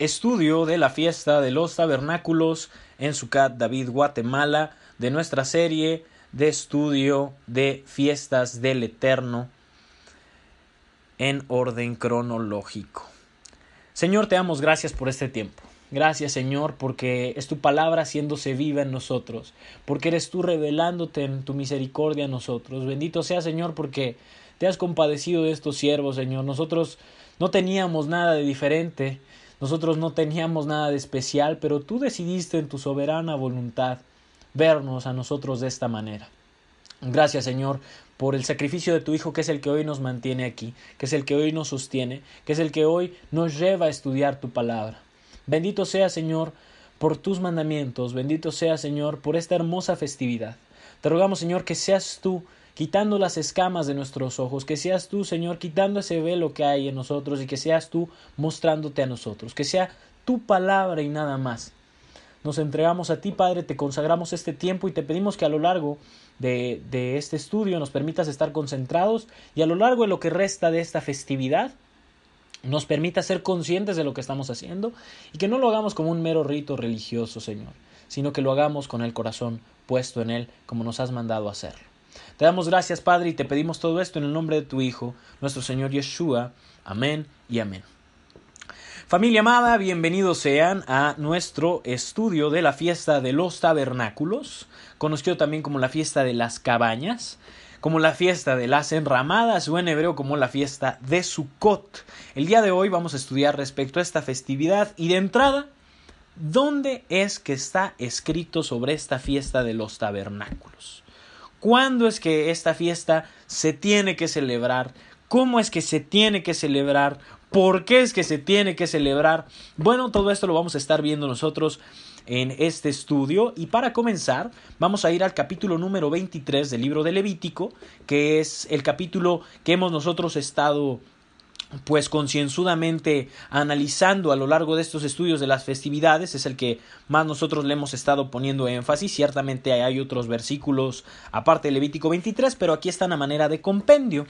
Estudio de la fiesta de los tabernáculos en Sucat, David, Guatemala, de nuestra serie de estudio de fiestas del Eterno en orden cronológico. Señor, te damos gracias por este tiempo. Gracias Señor porque es tu palabra haciéndose viva en nosotros, porque eres tú revelándote en tu misericordia a nosotros. Bendito sea Señor porque te has compadecido de estos siervos, Señor. Nosotros no teníamos nada de diferente, nosotros no teníamos nada de especial, pero tú decidiste en tu soberana voluntad vernos a nosotros de esta manera. Gracias Señor por el sacrificio de tu Hijo que es el que hoy nos mantiene aquí, que es el que hoy nos sostiene, que es el que hoy nos lleva a estudiar tu palabra. Bendito sea, Señor, por tus mandamientos, bendito sea, Señor, por esta hermosa festividad. Te rogamos, Señor, que seas tú quitando las escamas de nuestros ojos, que seas tú, Señor, quitando ese velo que hay en nosotros y que seas tú mostrándote a nosotros, que sea tu palabra y nada más. Nos entregamos a ti, Padre, te consagramos este tiempo y te pedimos que a lo largo de, este estudio nos permitas estar concentrados y a lo largo de lo que resta de esta festividad nos permita ser conscientes de lo que estamos haciendo y que no lo hagamos como un mero rito religioso, Señor, sino que lo hagamos con el corazón puesto en Él como nos has mandado hacerlo. Te damos gracias, Padre, y te pedimos todo esto en el nombre de tu Hijo, nuestro Señor Yeshua. Amén y amén. Familia amada, bienvenidos sean a nuestro estudio de la fiesta de los tabernáculos, conocido también como la fiesta de las cabañas como la fiesta de las enramadas o en hebreo como la fiesta de Sukkot. El día de hoy vamos a estudiar respecto a esta festividad y de entrada, ¿dónde es que está escrito sobre esta fiesta de los tabernáculos? ¿Cuándo es que esta fiesta se tiene que celebrar? ¿Cómo es que se tiene que celebrar? ¿Por qué es que se tiene que celebrar? Bueno, todo esto lo vamos a estar viendo nosotros en este estudio. Y para comenzar, vamos a ir al capítulo número 23 del libro de Levítico, que es el capítulo que hemos nosotros estado pues concienzudamente analizando a lo largo de estos estudios de las festividades, es el que más nosotros le hemos estado poniendo énfasis. Ciertamente hay otros versículos aparte de Levítico 23, pero aquí están a manera de compendio.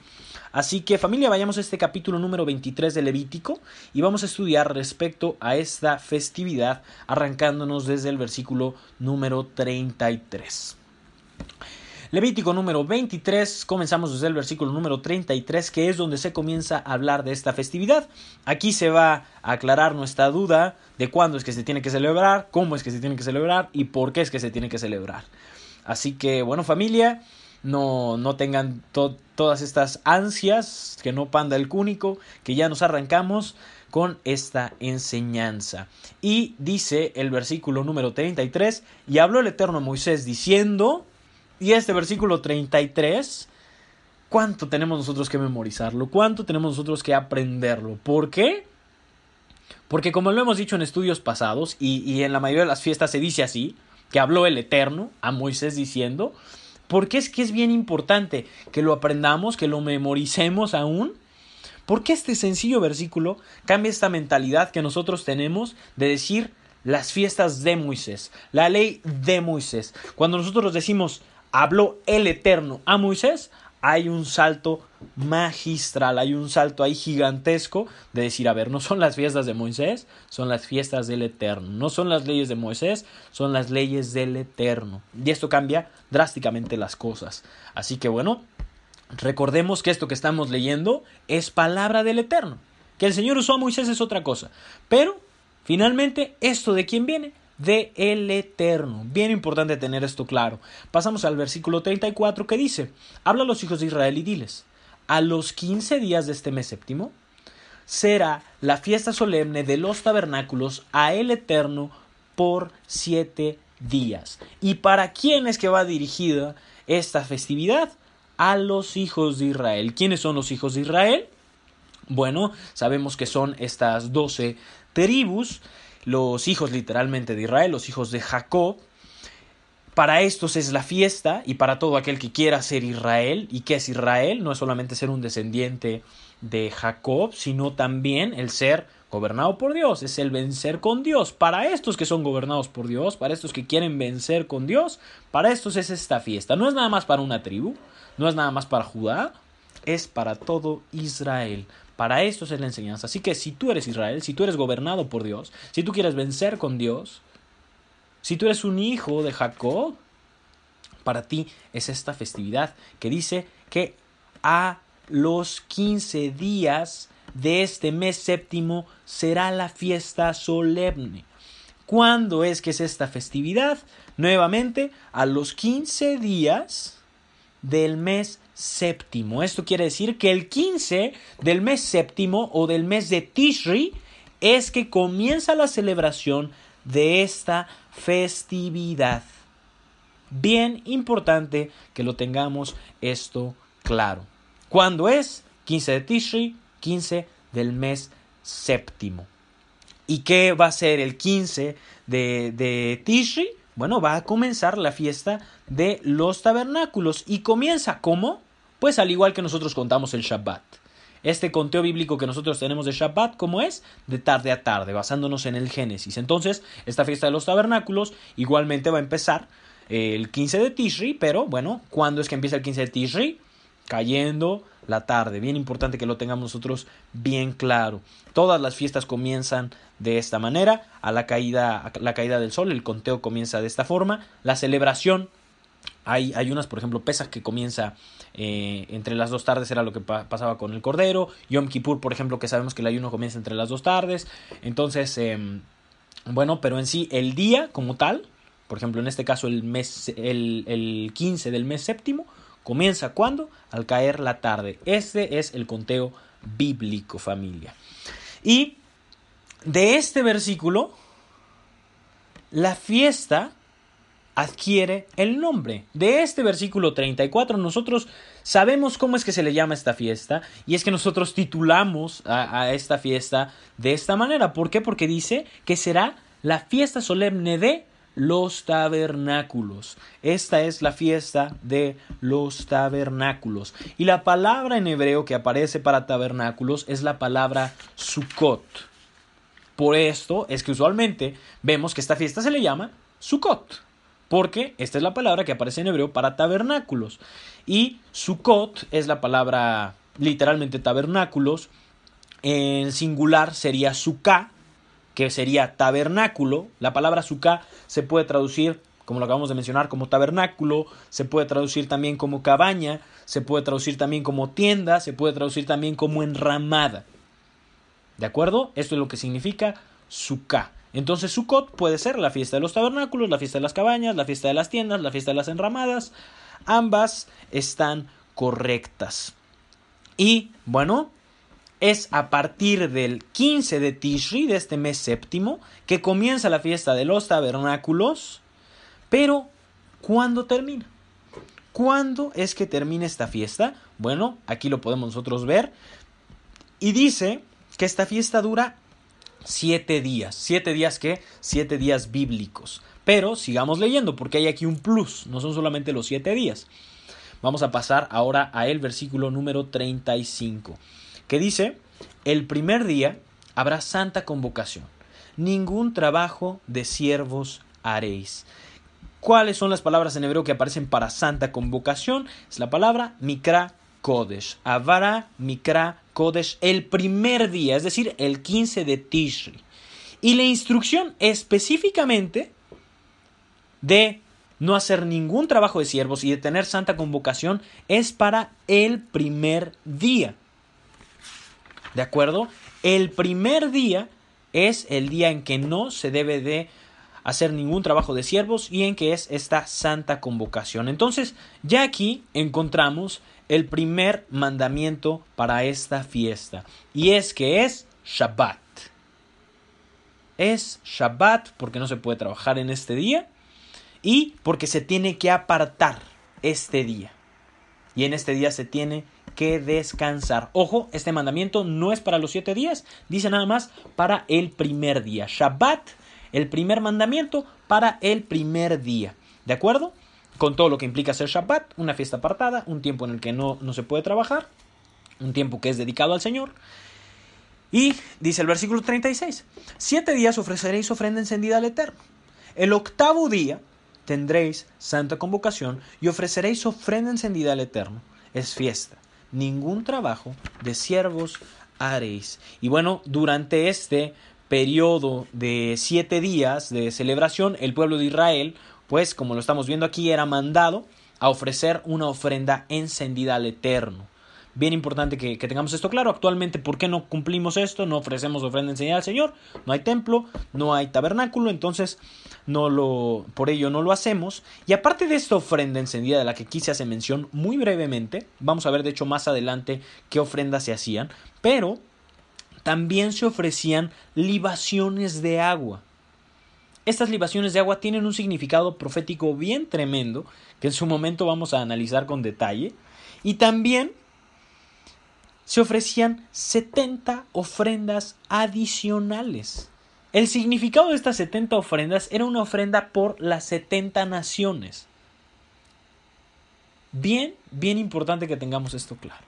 Así que familia, vayamos a este capítulo número 23 de Levítico y vamos a estudiar respecto a esta festividad arrancándonos desde el versículo número 33. Levítico número 23, comenzamos desde el versículo número 33, que es donde se comienza a hablar de esta festividad. Aquí se va a aclarar nuestra duda de cuándo es que se tiene que celebrar, cómo es que se tiene que celebrar y por qué es que se tiene que celebrar. Así que, bueno, familia, no, no tengan todas estas ansias, que no panda el cúnico, que ya nos arrancamos con esta enseñanza. Y dice el versículo número 33, y habló el Eterno a Moisés diciendo, y este versículo 33, ¿cuánto tenemos nosotros que memorizarlo? ¿Cuánto tenemos nosotros que aprenderlo? ¿Por qué? Porque como lo hemos dicho en estudios pasados, y, y en la mayoría de las fiestas se dice así, que habló el Eterno a Moisés diciendo, porque es que es bien importante que lo aprendamos, que lo memoricemos aún. Porque este sencillo versículo cambia esta mentalidad que nosotros tenemos de decir las fiestas de Moisés, la ley de Moisés. Cuando nosotros decimos habló el Eterno a Moisés, hay un salto magistral, hay un salto ahí gigantesco de decir, a ver, no son las fiestas de Moisés, son las fiestas del Eterno, no son las leyes de Moisés, son las leyes del Eterno. Y esto cambia drásticamente las cosas. Así que bueno, recordemos que esto que estamos leyendo es palabra del Eterno. Que el Señor usó a Moisés es otra cosa. Pero, finalmente, ¿esto de quién viene? De el Eterno. Bien importante tener esto claro. Pasamos al versículo 34 que dice, habla a los hijos de Israel y diles, a los quince días de este mes séptimo será la fiesta solemne de los tabernáculos a el Eterno por siete días. ¿Y para quién es que va dirigida esta festividad? A los hijos de Israel. ¿Quiénes son los hijos de Israel? Bueno, sabemos que son estas doce tribus, los hijos literalmente de Israel, los hijos de Jacob. Para estos es la fiesta y para todo aquel que quiera ser Israel. ¿Y qué es Israel? No es solamente ser un descendiente de Jacob, sino también el ser gobernado por Dios, es el vencer con Dios. Para estos que son gobernados por Dios, para estos que quieren vencer con Dios, para estos es esta fiesta. No es nada más para una tribu, no es nada más para Judá, es para todo Israel. Para estos es la enseñanza. Así que si tú eres Israel, si tú eres gobernado por Dios, si tú quieres vencer con Dios, si tú eres un hijo de Jacob, para ti es esta festividad que dice que a los 15 días de este mes séptimo será la fiesta solemne. ¿Cuándo es que es esta festividad? Nuevamente, a los 15 días del mes séptimo. Esto quiere decir que el 15 del mes séptimo o del mes de Tishri es que comienza la celebración de esta festividad. Bien importante que lo tengamos esto claro. ¿Cuándo es? 15 de Tishri, 15 del mes séptimo. ¿Y qué va a ser el 15 de, de Tishri? Bueno, va a comenzar la fiesta de los tabernáculos. ¿Y comienza cómo? Pues al igual que nosotros contamos el Shabbat. Este conteo bíblico que nosotros tenemos de Shabbat, ¿cómo es? De tarde a tarde, basándonos en el Génesis. Entonces, esta fiesta de los tabernáculos igualmente va a empezar el 15 de Tishri, pero bueno, ¿cuándo es que empieza el 15 de Tishri? Cayendo la tarde. Bien importante que lo tengamos nosotros bien claro. Todas las fiestas comienzan de esta manera, a la caída, a la caída del sol, el conteo comienza de esta forma, la celebración, hay, hay unas, por ejemplo, Pesas que comienza eh, entre las dos tardes, era lo que pasaba con el Cordero, Yom Kippur, por ejemplo, que sabemos que el ayuno comienza entre las dos tardes, entonces, em, bueno, pero en sí, el día como tal, por ejemplo, en este caso el mes, el, el 15 del mes séptimo, Comienza cuando? Al caer la tarde. Este es el conteo bíblico, familia. Y de este versículo, la fiesta adquiere el nombre. De este versículo 34 nosotros sabemos cómo es que se le llama esta fiesta y es que nosotros titulamos a, esta fiesta de esta manera. ¿Por qué? Porque dice que será la fiesta solemne de los tabernáculos. Esta es la fiesta de los tabernáculos. Y la palabra en hebreo que aparece para tabernáculos es la palabra Sukkot. Por esto es que usualmente vemos que esta fiesta se le llama Sukkot. Porque esta es la palabra que aparece en hebreo para tabernáculos. Y Sukkot es la palabra literalmente tabernáculos. En singular sería Sukkah que sería tabernáculo. La palabra suká se puede traducir, como lo acabamos de mencionar, como tabernáculo, se puede traducir también como cabaña, se puede traducir también como tienda, se puede traducir también como enramada. ¿De acuerdo? Esto es lo que significa suká. Entonces Sukkot puede ser la fiesta de los tabernáculos, la fiesta de las cabañas, la fiesta de las tiendas, la fiesta de las enramadas. Ambas están correctas. Y bueno, es a partir del 15 de Tishri, de este mes séptimo, que comienza la fiesta de los tabernáculos. Pero, ¿cuándo termina? ¿Cuándo es que termina esta fiesta? Bueno, aquí lo podemos nosotros ver. Y dice que esta fiesta dura siete días. ¿Siete días qué? Siete días bíblicos. Pero sigamos leyendo porque hay aquí un plus, no son solamente los siete días. Vamos a pasar ahora a el versículo número 35 que dice, el primer día habrá santa convocación, ningún trabajo de siervos haréis. ¿Cuáles son las palabras en hebreo que aparecen para santa convocación? Es la palabra mikra kodesh. Avara mikra kodesh el primer día, es decir, el 15 de Tishri. Y la instrucción específicamente de no hacer ningún trabajo de siervos y de tener santa convocación es para el primer día. ¿De acuerdo? El primer día es el día en que no se debe de hacer ningún trabajo de siervos y en que es esta santa convocación. Entonces, ya aquí encontramos el primer mandamiento para esta fiesta y es que es Shabbat. Es Shabbat porque no se puede trabajar en este día y porque se tiene que apartar este día. y en este día se tiene que descansar. Ojo, este mandamiento no es para los siete días, dice nada más para el primer día. Shabbat, el primer mandamiento para el primer día. ¿De acuerdo? Con todo lo que implica ser Shabbat, una fiesta apartada, un tiempo en el que no, no se puede trabajar, un tiempo que es dedicado al Señor. Y dice el versículo 36, siete días ofreceréis ofrenda encendida al Eterno. El octavo día tendréis santa convocación y ofreceréis ofrenda encendida al Eterno. Es fiesta. Ningún trabajo de siervos haréis. Y bueno, durante este periodo de siete días de celebración, el pueblo de Israel, pues como lo estamos viendo aquí, era mandado a ofrecer una ofrenda encendida al Eterno. Bien importante que, tengamos esto claro. Actualmente, ¿por qué no cumplimos esto? No ofrecemos ofrenda enseñada al Señor. No hay templo, no hay tabernáculo, entonces no lo, por ello no lo hacemos. Y aparte de esta ofrenda encendida de la que aquí se hace mención muy brevemente, vamos a ver de hecho más adelante qué ofrendas se hacían, pero también se ofrecían libaciones de agua. Estas libaciones de agua tienen un significado profético bien tremendo, que en su momento vamos a analizar con detalle. Y también se ofrecían 70 ofrendas adicionales. El significado de estas 70 ofrendas era una ofrenda por las 70 naciones. Bien, bien importante que tengamos esto claro.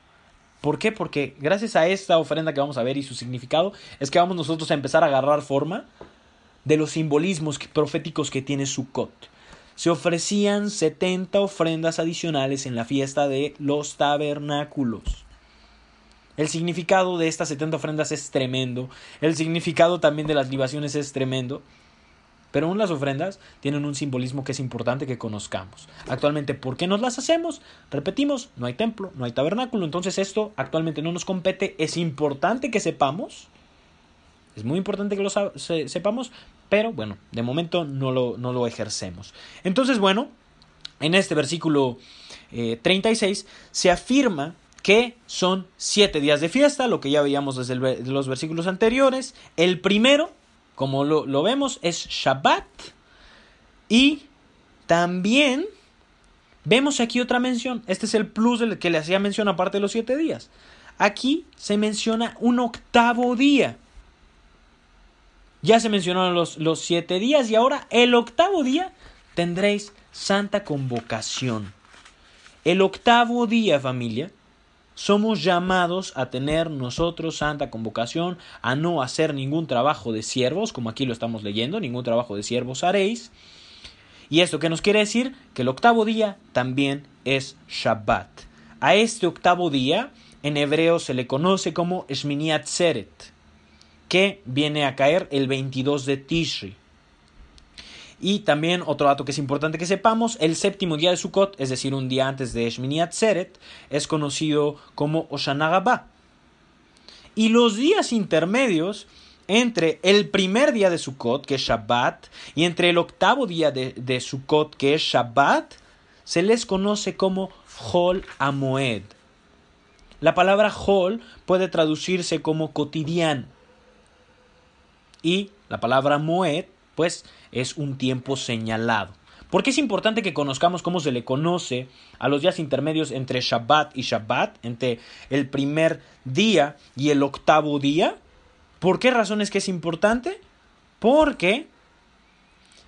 ¿Por qué? Porque gracias a esta ofrenda que vamos a ver y su significado es que vamos nosotros a empezar a agarrar forma de los simbolismos proféticos que tiene Sukkot. Se ofrecían 70 ofrendas adicionales en la fiesta de los tabernáculos. El significado de estas 70 ofrendas es tremendo. El significado también de las libaciones es tremendo. Pero aún las ofrendas tienen un simbolismo que es importante que conozcamos. Actualmente, ¿por qué nos las hacemos? Repetimos, no hay templo, no hay tabernáculo, entonces esto actualmente no nos compete. Es importante que sepamos. Es muy importante que lo sepamos, pero bueno, de momento no lo, no lo ejercemos. Entonces, bueno, en este versículo 36 eh, se afirma que son siete días de fiesta, lo que ya veíamos desde los versículos anteriores. El primero, como lo, vemos, es Shabbat. Y también vemos aquí otra mención. Este es el plus del que le hacía mención aparte de los siete días. Aquí se menciona un octavo día. Ya se mencionaron los, los siete días y ahora el octavo día tendréis santa convocación. El octavo día, familia, somos llamados a tener nosotros santa convocación, a no hacer ningún trabajo de siervos, como aquí lo estamos leyendo, ningún trabajo de siervos haréis. ¿Y esto qué nos quiere decir? Que el octavo día también es Shabbat. A este octavo día, en hebreo se le conoce como Shmini Atzeret, que viene a caer el 22 de Tishri. Y también otro dato que es importante que sepamos, el séptimo día de Sukkot, es decir, un día antes de Shmini Atzeret, es conocido como Oshana Y los días intermedios entre el primer día de Sukkot, que es Shabbat, y entre el octavo día de, de Sukkot, que es Shabbat, se les conoce como Hol Amoed. La palabra Hol puede traducirse como cotidiano. Y la palabra Moed, pues es un tiempo señalado. ¿Por qué es importante que conozcamos cómo se le conoce a los días intermedios entre Shabbat y Shabbat, entre el primer día y el octavo día? ¿Por qué razón es que es importante? Porque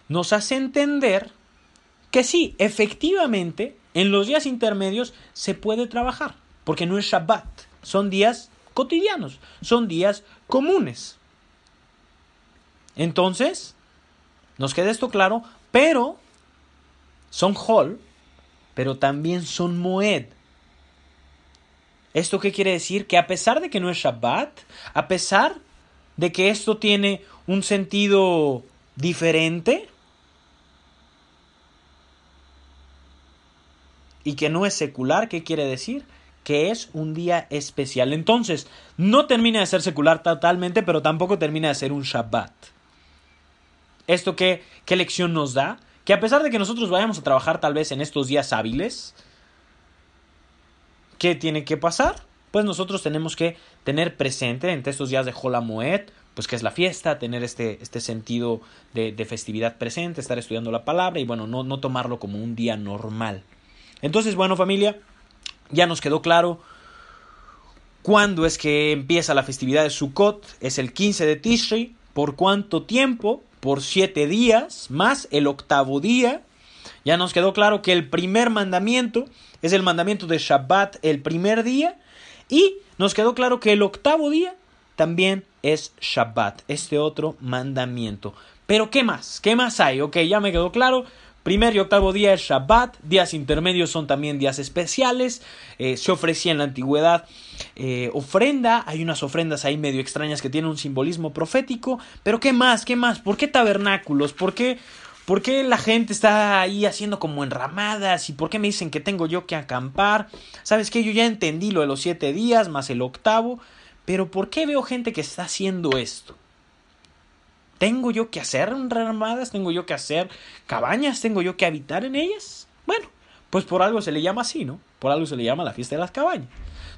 nos hace entender que sí, efectivamente, en los días intermedios se puede trabajar, porque no es Shabbat, son días cotidianos, son días comunes. Entonces, nos queda esto claro, pero son Hol, pero también son Moed. ¿Esto qué quiere decir? Que a pesar de que no es Shabbat, a pesar de que esto tiene un sentido diferente y que no es secular, ¿qué quiere decir? Que es un día especial. Entonces, no termina de ser secular totalmente, pero tampoco termina de ser un Shabbat. ¿Esto qué, qué lección nos da? Que a pesar de que nosotros vayamos a trabajar tal vez en estos días hábiles, ¿qué tiene que pasar? Pues nosotros tenemos que tener presente entre estos días de Moed, pues que es la fiesta, tener este, este sentido de, de, festividad presente, estar estudiando la palabra y bueno, no, no tomarlo como un día normal. Entonces, bueno familia, Ya nos quedó claro cuándo es que empieza la festividad de Sukkot, es el 15 de Tishri, por cuánto tiempo, por siete días, más el octavo día. Ya nos quedó claro que el primer mandamiento es el mandamiento de Shabbat el primer día y nos quedó claro que el octavo día también es Shabbat, este otro mandamiento. Pero ¿qué más? ¿Qué más hay? Ok, ya me quedó claro. Primer y octavo día es Shabbat, días intermedios son también días especiales, eh, se ofrecía en la antigüedad eh, ofrenda, hay unas ofrendas ahí medio extrañas que tienen un simbolismo profético, pero ¿qué más? ¿Qué más? ¿Por qué tabernáculos? ¿Por qué, ¿Por qué la gente está ahí haciendo como enramadas? ¿Y por qué me dicen que tengo yo que acampar? ¿Sabes qué? Yo ya entendí lo de los siete días más el octavo, pero ¿por qué veo gente que está haciendo esto? ¿Tengo yo que hacer enramadas? ¿Tengo yo que hacer cabañas? ¿Tengo yo que habitar en ellas? Bueno, pues por algo se le llama así, ¿no? Por algo se le llama la fiesta de las cabañas.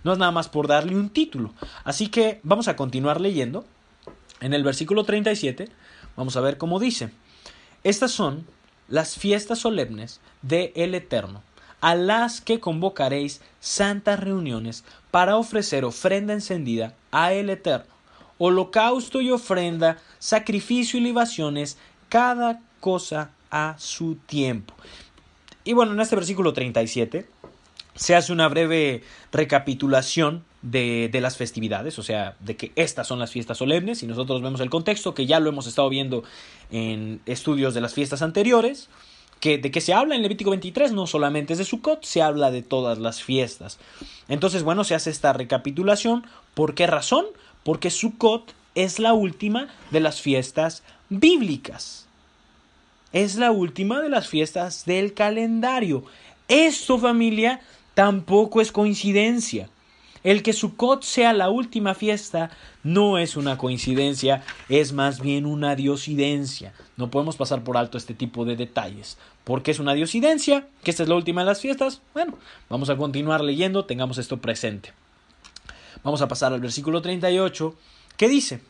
No es nada más por darle un título. Así que vamos a continuar leyendo. En el versículo 37 vamos a ver cómo dice. Estas son las fiestas solemnes de el Eterno, a las que convocaréis santas reuniones para ofrecer ofrenda encendida a el Eterno holocausto y ofrenda, sacrificio y libaciones, cada cosa a su tiempo. Y bueno, en este versículo 37 se hace una breve recapitulación de, de, las festividades, o sea, de que estas son las fiestas solemnes, y nosotros vemos el contexto, que ya lo hemos estado viendo en estudios de las fiestas anteriores, que, de que se habla en Levítico 23, no solamente es de Sukkot, se habla de todas las fiestas. Entonces, bueno, se hace esta recapitulación. ¿Por qué razón? Porque Sukkot es la última de las fiestas bíblicas. Es la última de las fiestas del calendario. Esto, familia, tampoco es coincidencia. El que Sukkot sea la última fiesta no es una coincidencia, es más bien una diosidencia. No podemos pasar por alto este tipo de detalles. ¿Por qué es una diosidencia? ¿Que esta es la última de las fiestas? Bueno, vamos a continuar leyendo, tengamos esto presente. Vamos a pasar al versículo 38, que dice,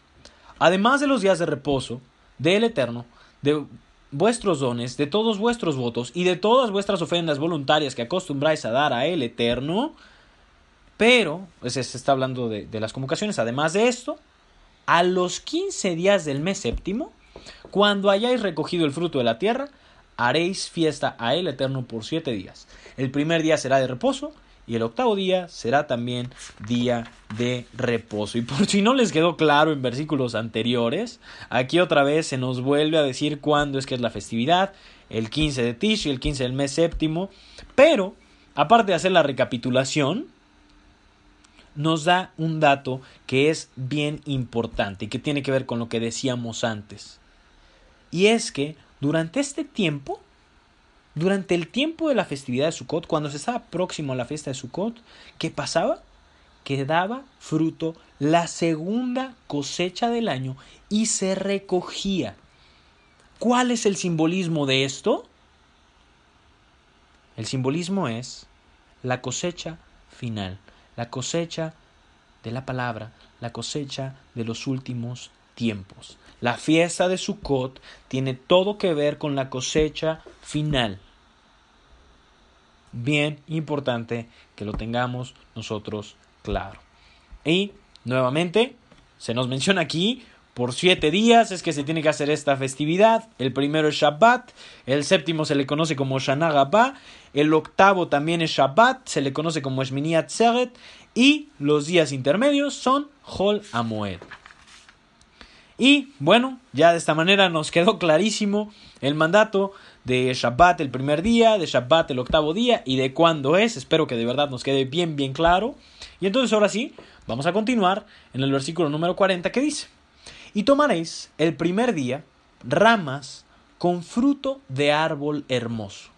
además de los días de reposo del Eterno, de vuestros dones, de todos vuestros votos y de todas vuestras ofrendas voluntarias que acostumbráis a dar a el Eterno, pero, pues, se está hablando de, de las convocaciones, además de esto, a los 15 días del mes séptimo, cuando hayáis recogido el fruto de la tierra, haréis fiesta a el Eterno por siete días. El primer día será de reposo, y el octavo día será también día de reposo. Y por si no les quedó claro en versículos anteriores, aquí otra vez se nos vuelve a decir cuándo es que es la festividad, el 15 de Tish y el 15 del mes séptimo, pero aparte de hacer la recapitulación, nos da un dato que es bien importante y que tiene que ver con lo que decíamos antes. Y es que durante este tiempo durante el tiempo de la festividad de Sukkot, cuando se estaba próximo a la fiesta de Sukkot, ¿qué pasaba? Que daba fruto la segunda cosecha del año y se recogía. ¿Cuál es el simbolismo de esto? El simbolismo es la cosecha final, la cosecha de la palabra, la cosecha de los últimos tiempos. La fiesta de Sukkot tiene todo que ver con la cosecha final bien importante que lo tengamos nosotros claro. Y nuevamente, se nos menciona aquí, por siete días es que se tiene que hacer esta festividad. El primero es Shabbat, el séptimo se le conoce como Shana Gabá, el octavo también es Shabbat, se le conoce como Shmini Atzeret, y los días intermedios son Hol Amoed. Y bueno, ya de esta manera nos quedó clarísimo el mandato de Shabbat el primer día, de Shabbat el octavo día y de cuándo es. Espero que de verdad nos quede bien, bien claro. Y entonces ahora sí, vamos a continuar en el versículo número 40 que dice, y tomaréis el primer día ramas con fruto de árbol hermoso,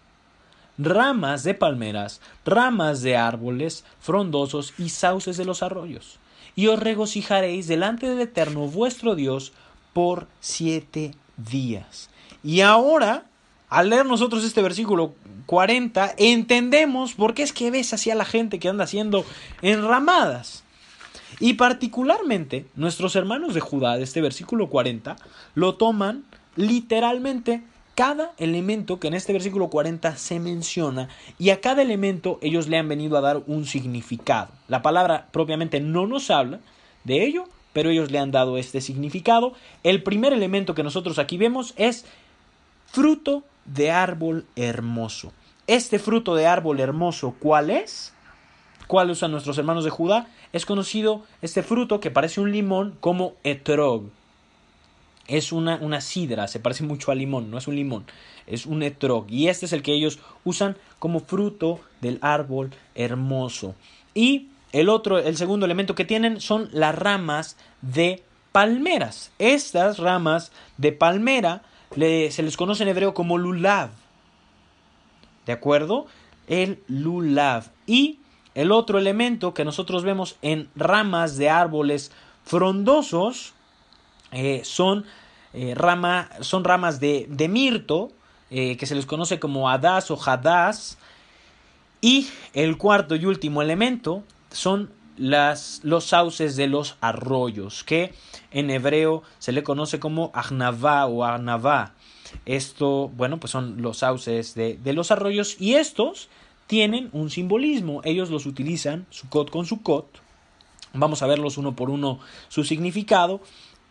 ramas de palmeras, ramas de árboles frondosos y sauces de los arroyos y os regocijaréis delante del Eterno vuestro Dios por siete días. Y ahora, al leer nosotros este versículo 40, entendemos por qué es que ves así a la gente que anda haciendo enramadas. Y particularmente nuestros hermanos de Judá de este versículo 40 lo toman literalmente cada elemento que en este versículo 40 se menciona y a cada elemento ellos le han venido a dar un significado. La palabra propiamente no nos habla de ello, pero ellos le han dado este significado. El primer elemento que nosotros aquí vemos es fruto de árbol hermoso. Este fruto de árbol hermoso, ¿cuál es? ¿Cuál usan nuestros hermanos de Judá? Es conocido este fruto que parece un limón como etrog es una, una sidra, se parece mucho al limón, no es un limón, es un etrog. Y este es el que ellos usan como fruto del árbol hermoso. Y el otro, el segundo elemento que tienen son las ramas de palmeras. Estas ramas de palmera se les conoce en hebreo como lulav. ¿De acuerdo? El lulav. Y el otro elemento que nosotros vemos en ramas de árboles frondosos eh, son, eh, son ramas de, de mirto, eh, que se les conoce como hadas o hadas. Y el cuarto y último elemento son las, los sauces de los arroyos, que en hebreo se le conoce como ahnavá o ahnavá. Esto, bueno, pues son los sauces de, de, los arroyos y estos tienen un simbolismo. Ellos los utilizan, Sukkot con Sukkot. Vamos a verlos uno por uno su significado.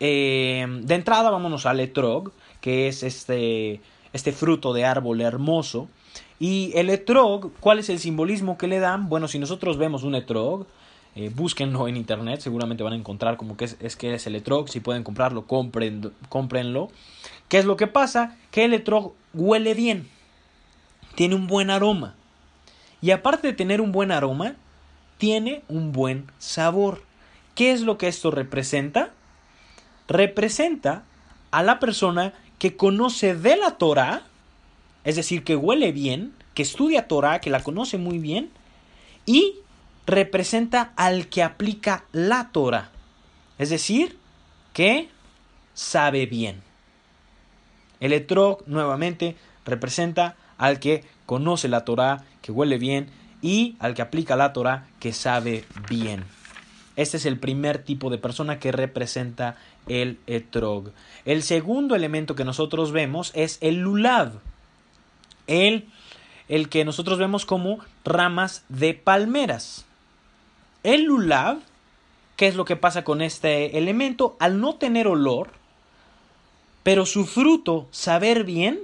Eh, de entrada, vámonos al etrog, que es este, este fruto de árbol hermoso. Y el etrog, ¿cuál es el simbolismo que le dan? Bueno, si nosotros vemos un etrog, eh, búsquenlo en internet, seguramente van a encontrar como que es, que es el etrog, si pueden comprarlo, compren, cómprenlo. ¿Qué es lo que pasa? Que el etrog huele bien, tiene un buen aroma. Y aparte de tener un buen aroma, tiene un buen sabor. ¿Qué es lo que esto representa? Representa a la persona que conoce de la Torah, es decir, que huele bien, que estudia Torah, que la conoce muy bien, y representa al que aplica la Torah, es decir, que sabe bien. El etrog nuevamente representa al que conoce la Torah, que huele bien, y al que aplica la Torah, que sabe bien. Este es el primer tipo de persona que representa el etrog. El segundo elemento que nosotros vemos es el lulav. El, el que nosotros vemos como ramas de palmeras. El lulav, ¿qué es lo que pasa con este elemento? Al no tener olor, pero su fruto saber bien,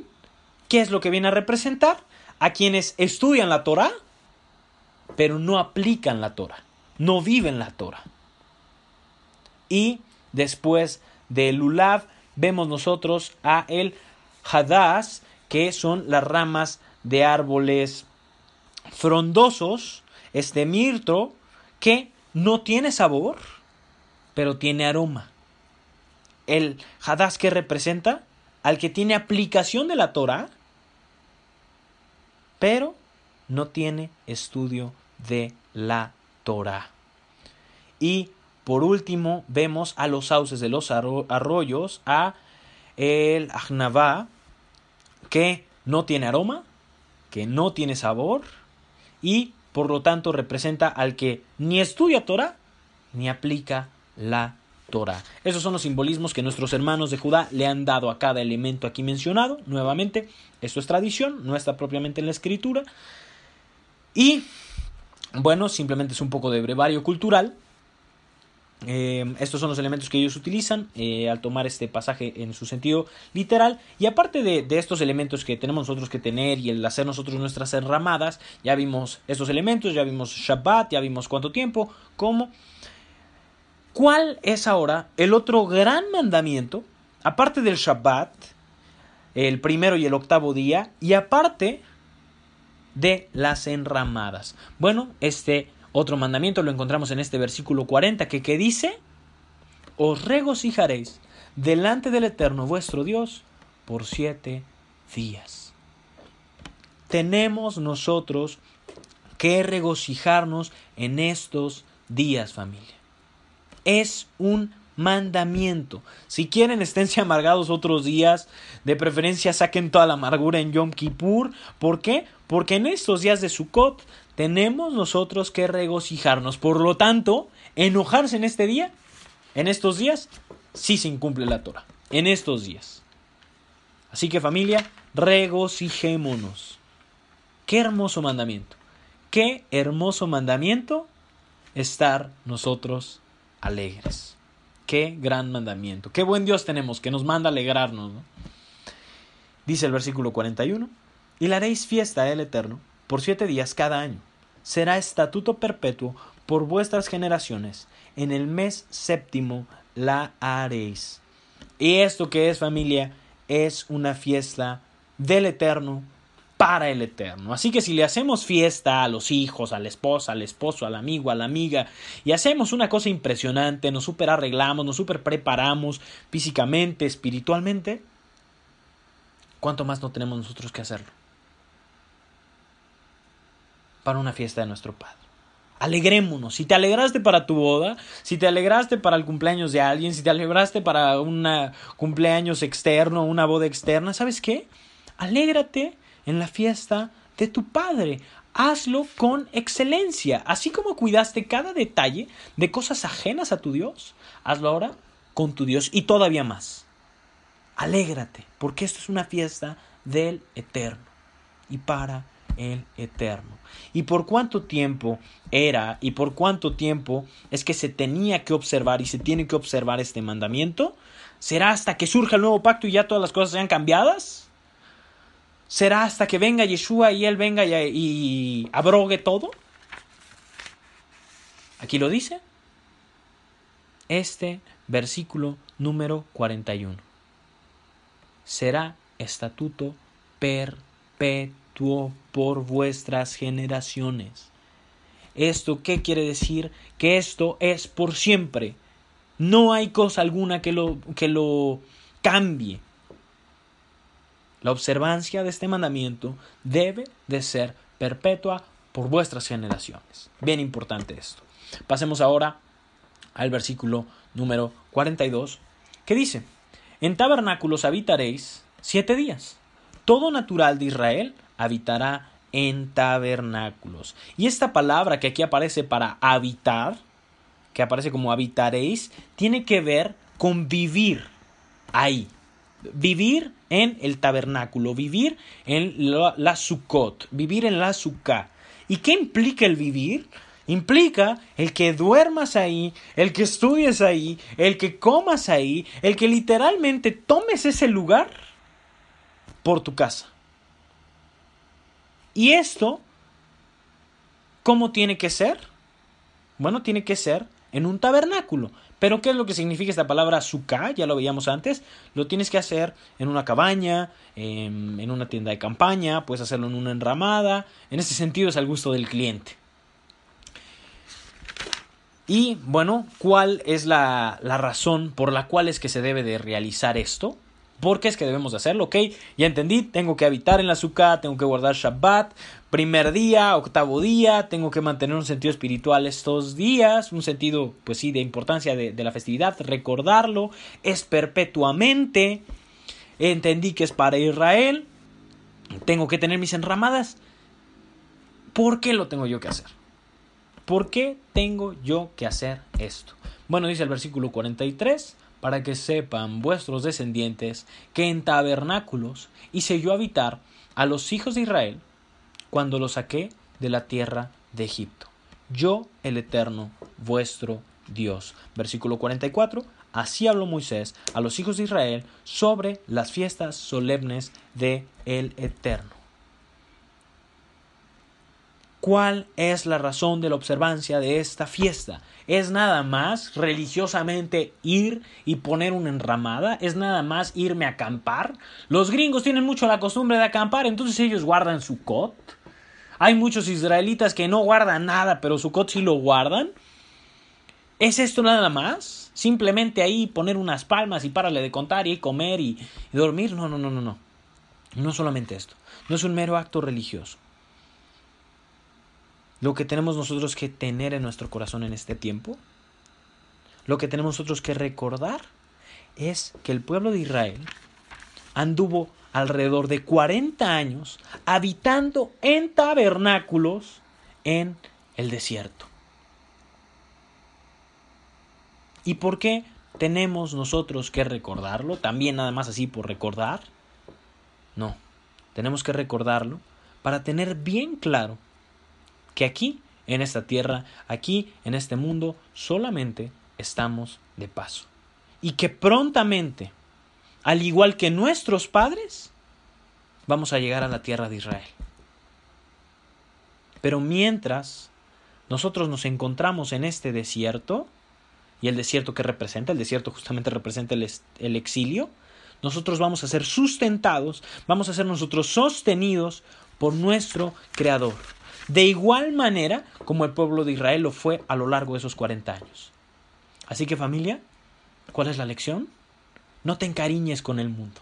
¿qué es lo que viene a representar? A quienes estudian la Torah, pero no aplican la Torah no vive en la Torah. Y después del Lulav vemos nosotros a el Hadas, que son las ramas de árboles frondosos, este mirto, que no tiene sabor, pero tiene aroma. El Hadas que representa al que tiene aplicación de la Torah, pero no tiene estudio de la Torah. Y por último vemos a los sauces de los arroyos, a el Ajnavá, que no tiene aroma, que no tiene sabor y por lo tanto representa al que ni estudia Torah ni aplica la Torah. Esos son los simbolismos que nuestros hermanos de Judá le han dado a cada elemento aquí mencionado. Nuevamente, esto es tradición, no está propiamente en la escritura. Y bueno, simplemente es un poco de brevario cultural. Eh, estos son los elementos que ellos utilizan eh, al tomar este pasaje en su sentido literal. Y aparte de, estos elementos que tenemos nosotros que tener y el hacer nosotros nuestras enramadas, ya vimos estos elementos, ya vimos Shabbat, ya vimos cuánto tiempo, cómo. ¿Cuál es ahora el otro gran mandamiento? Aparte del Shabbat, el primero y el octavo día, y aparte de las enramadas. Bueno, este otro mandamiento lo encontramos en este versículo 40 que, que dice, os regocijaréis delante del Eterno vuestro Dios por siete días. Tenemos nosotros que regocijarnos en estos días, familia. Es un mandamiento. Si quieren, esténse amargados otros días. De preferencia, saquen toda la amargura en Yom Kippur. ¿Por qué? Porque en estos días de Sukkot tenemos nosotros que regocijarnos. Por lo tanto, enojarse en este día, en estos días, sí se incumple la Torah. En estos días. Así que familia, regocijémonos. Qué hermoso mandamiento. Qué hermoso mandamiento estar nosotros alegres. Qué gran mandamiento. Qué buen Dios tenemos que nos manda alegrarnos. Dice el versículo 41. Y le haréis fiesta el Eterno por siete días cada año. Será estatuto perpetuo por vuestras generaciones. En el mes séptimo la haréis. Y esto que es familia es una fiesta del Eterno para el Eterno. Así que si le hacemos fiesta a los hijos, a la esposa, al esposo, al amigo, a la amiga, y hacemos una cosa impresionante, nos super arreglamos, nos super preparamos físicamente, espiritualmente, ¿cuánto más no tenemos nosotros que hacerlo? Para una fiesta de nuestro Padre. Alegrémonos. Si te alegraste para tu boda, si te alegraste para el cumpleaños de alguien, si te alegraste para un cumpleaños externo, una boda externa, ¿sabes qué? Alégrate en la fiesta de tu Padre. Hazlo con excelencia. Así como cuidaste cada detalle de cosas ajenas a tu Dios, hazlo ahora con tu Dios y todavía más. Alégrate, porque esto es una fiesta del Eterno y para el Eterno. ¿Y por cuánto tiempo era y por cuánto tiempo es que se tenía que observar y se tiene que observar este mandamiento? ¿Será hasta que surja el nuevo pacto y ya todas las cosas sean cambiadas? ¿Será hasta que venga Yeshua y él venga y, abrogue todo? Aquí lo dice. Este versículo número 41. Será estatuto perpetuo por vuestras generaciones. ¿Esto qué quiere decir? Que esto es por siempre. No hay cosa alguna que lo, que lo cambie. La observancia de este mandamiento debe de ser perpetua por vuestras generaciones. Bien importante esto. Pasemos ahora al versículo número 42, que dice, En tabernáculos habitaréis siete días. Todo natural de Israel habitará en tabernáculos. Y esta palabra que aquí aparece para habitar, que aparece como habitaréis, tiene que ver con vivir ahí. Vivir en el tabernáculo, vivir en la, la Sukkot, vivir en la Sukkah. ¿Y qué implica el vivir? Implica el que duermas ahí, el que estudies ahí, el que comas ahí, el que literalmente tomes ese lugar por tu casa. Y esto, ¿cómo tiene que ser? Bueno, tiene que ser en un tabernáculo. Pero ¿qué es lo que significa esta palabra suka? Ya lo veíamos antes. Lo tienes que hacer en una cabaña, en, una tienda de campaña, puedes hacerlo en una enramada. En ese sentido es al gusto del cliente. Y bueno, ¿cuál es la, la razón por la cual es que se debe de realizar esto? ¿Por qué es que debemos de hacerlo? Ok, ya entendí, tengo que habitar en la azúcar, tengo que guardar Shabbat, primer día, octavo día, tengo que mantener un sentido espiritual estos días, un sentido, pues sí, de importancia de, de la festividad, recordarlo, es perpetuamente, entendí que es para Israel, tengo que tener mis enramadas. ¿Por qué lo tengo yo que hacer? ¿Por qué tengo yo que hacer esto? Bueno, dice el versículo 43, para que sepan vuestros descendientes que en tabernáculos hice yo habitar a los hijos de Israel cuando los saqué de la tierra de Egipto. Yo el Eterno, vuestro Dios. Versículo 44. Así habló Moisés a los hijos de Israel sobre las fiestas solemnes de Eterno. ¿Cuál es la razón de la observancia de esta fiesta? ¿Es nada más religiosamente ir y poner una enramada? ¿Es nada más irme a acampar? Los gringos tienen mucho la costumbre de acampar, entonces ellos guardan su cot. Hay muchos israelitas que no guardan nada, pero su cot sí lo guardan. ¿Es esto nada más? Simplemente ahí poner unas palmas y párale de contar y comer y, y dormir. No, no, no, no, no. No solamente esto. No es un mero acto religioso. Lo que tenemos nosotros que tener en nuestro corazón en este tiempo, lo que tenemos nosotros que recordar es que el pueblo de Israel anduvo alrededor de 40 años habitando en tabernáculos en el desierto. ¿Y por qué tenemos nosotros que recordarlo? También nada más así por recordar. No, tenemos que recordarlo para tener bien claro que aquí, en esta tierra, aquí, en este mundo, solamente estamos de paso. Y que prontamente, al igual que nuestros padres, vamos a llegar a la tierra de Israel. Pero mientras nosotros nos encontramos en este desierto, y el desierto que representa, el desierto justamente representa el, el exilio, nosotros vamos a ser sustentados, vamos a ser nosotros sostenidos por nuestro Creador. De igual manera como el pueblo de Israel lo fue a lo largo de esos 40 años. Así que familia, ¿cuál es la lección? No te encariñes con el mundo.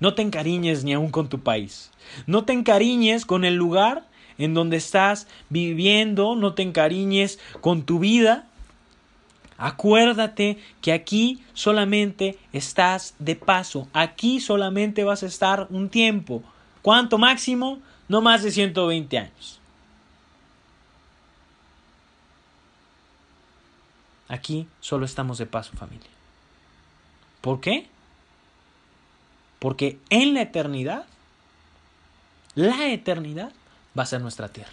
No te encariñes ni aún con tu país. No te encariñes con el lugar en donde estás viviendo. No te encariñes con tu vida. Acuérdate que aquí solamente estás de paso, aquí solamente vas a estar un tiempo. ¿Cuánto máximo? No más de 120 años. Aquí solo estamos de paso, familia. ¿Por qué? Porque en la eternidad, la eternidad va a ser nuestra tierra.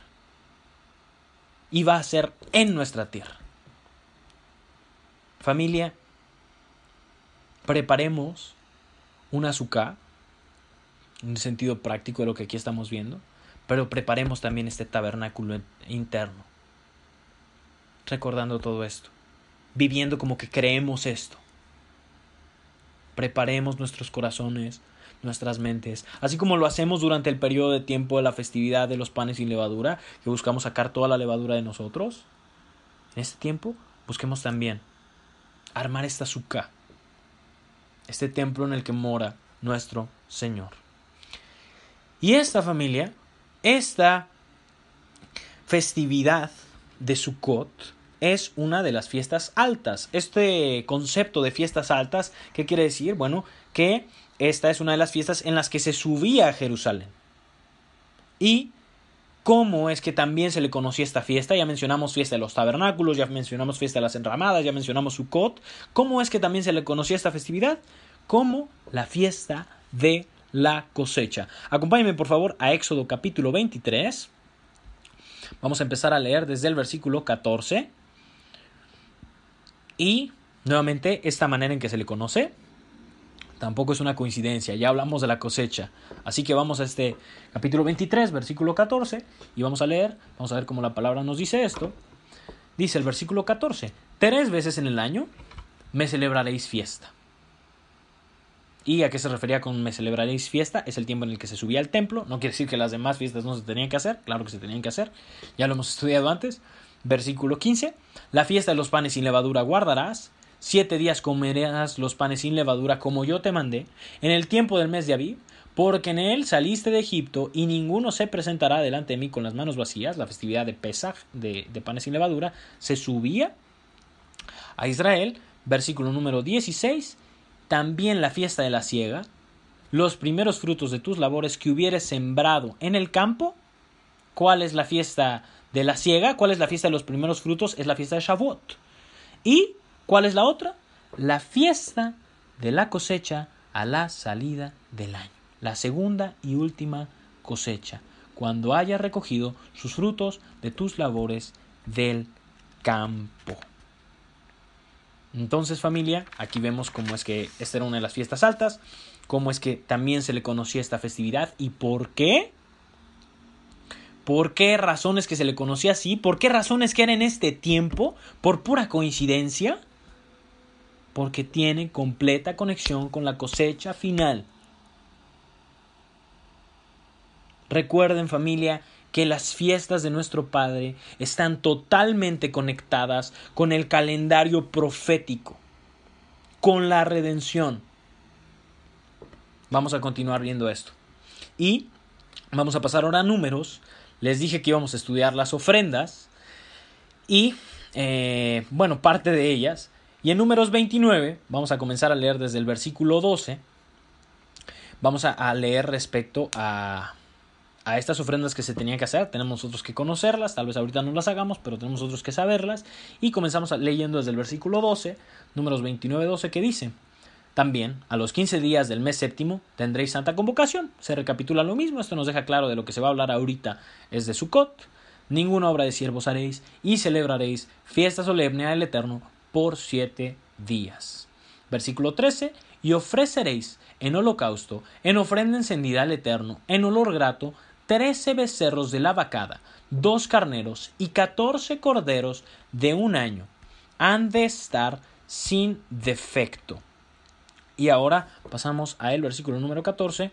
Y va a ser en nuestra tierra. Familia, preparemos un azúcar, en el sentido práctico de lo que aquí estamos viendo, pero preparemos también este tabernáculo interno, recordando todo esto, viviendo como que creemos esto. Preparemos nuestros corazones, nuestras mentes, así como lo hacemos durante el periodo de tiempo de la festividad de los panes sin levadura, que buscamos sacar toda la levadura de nosotros. En este tiempo, busquemos también armar esta suka, este templo en el que mora nuestro Señor. Y esta familia, esta festividad de Sukkot es una de las fiestas altas. Este concepto de fiestas altas, ¿qué quiere decir? Bueno, que esta es una de las fiestas en las que se subía a Jerusalén. Y cómo es que también se le conocía esta fiesta. Ya mencionamos fiesta de los tabernáculos, ya mencionamos fiesta de las enramadas, ya mencionamos Sukkot. ¿Cómo es que también se le conocía esta festividad? Como la fiesta de la cosecha. Acompáñenme por favor a Éxodo capítulo 23. Vamos a empezar a leer desde el versículo 14. Y nuevamente esta manera en que se le conoce Tampoco es una coincidencia, ya hablamos de la cosecha. Así que vamos a este capítulo 23, versículo 14, y vamos a leer, vamos a ver cómo la palabra nos dice esto. Dice el versículo 14, tres veces en el año me celebraréis fiesta. ¿Y a qué se refería con me celebraréis fiesta? Es el tiempo en el que se subía al templo. No quiere decir que las demás fiestas no se tenían que hacer. Claro que se tenían que hacer. Ya lo hemos estudiado antes. Versículo 15. La fiesta de los panes sin levadura guardarás. Siete días comerás los panes sin levadura como yo te mandé, en el tiempo del mes de Aviv, porque en él saliste de Egipto y ninguno se presentará delante de mí con las manos vacías. La festividad de Pesach, de, de panes sin levadura, se subía a Israel. Versículo número 16. También la fiesta de la siega, los primeros frutos de tus labores que hubieres sembrado en el campo. ¿Cuál es la fiesta de la siega? ¿Cuál es la fiesta de los primeros frutos? Es la fiesta de Shavuot. Y ¿Cuál es la otra? La fiesta de la cosecha a la salida del año. La segunda y última cosecha, cuando haya recogido sus frutos de tus labores del campo. Entonces familia, aquí vemos cómo es que esta era una de las fiestas altas, cómo es que también se le conocía esta festividad y por qué. ¿Por qué razones que se le conocía así? ¿Por qué razones que era en este tiempo? ¿Por pura coincidencia? porque tiene completa conexión con la cosecha final. Recuerden familia que las fiestas de nuestro Padre están totalmente conectadas con el calendario profético, con la redención. Vamos a continuar viendo esto. Y vamos a pasar ahora a números. Les dije que íbamos a estudiar las ofrendas y, eh, bueno, parte de ellas. Y en números 29, vamos a comenzar a leer desde el versículo 12, vamos a, leer respecto a, a estas ofrendas que se tenían que hacer. Tenemos nosotros que conocerlas, tal vez ahorita no las hagamos, pero tenemos nosotros que saberlas. Y comenzamos leyendo desde el versículo 12, números 29, 12, que dice, También, a los 15 días del mes séptimo tendréis santa convocación. Se recapitula lo mismo, esto nos deja claro de lo que se va a hablar ahorita es de Sukkot. Ninguna obra de siervos haréis y celebraréis fiesta solemne al Eterno por siete días. Versículo 13. Y ofreceréis en holocausto, en ofrenda encendida al Eterno, en olor grato, trece becerros de la vacada, dos carneros y catorce corderos de un año. Han de estar sin defecto. Y ahora pasamos a el versículo número 14,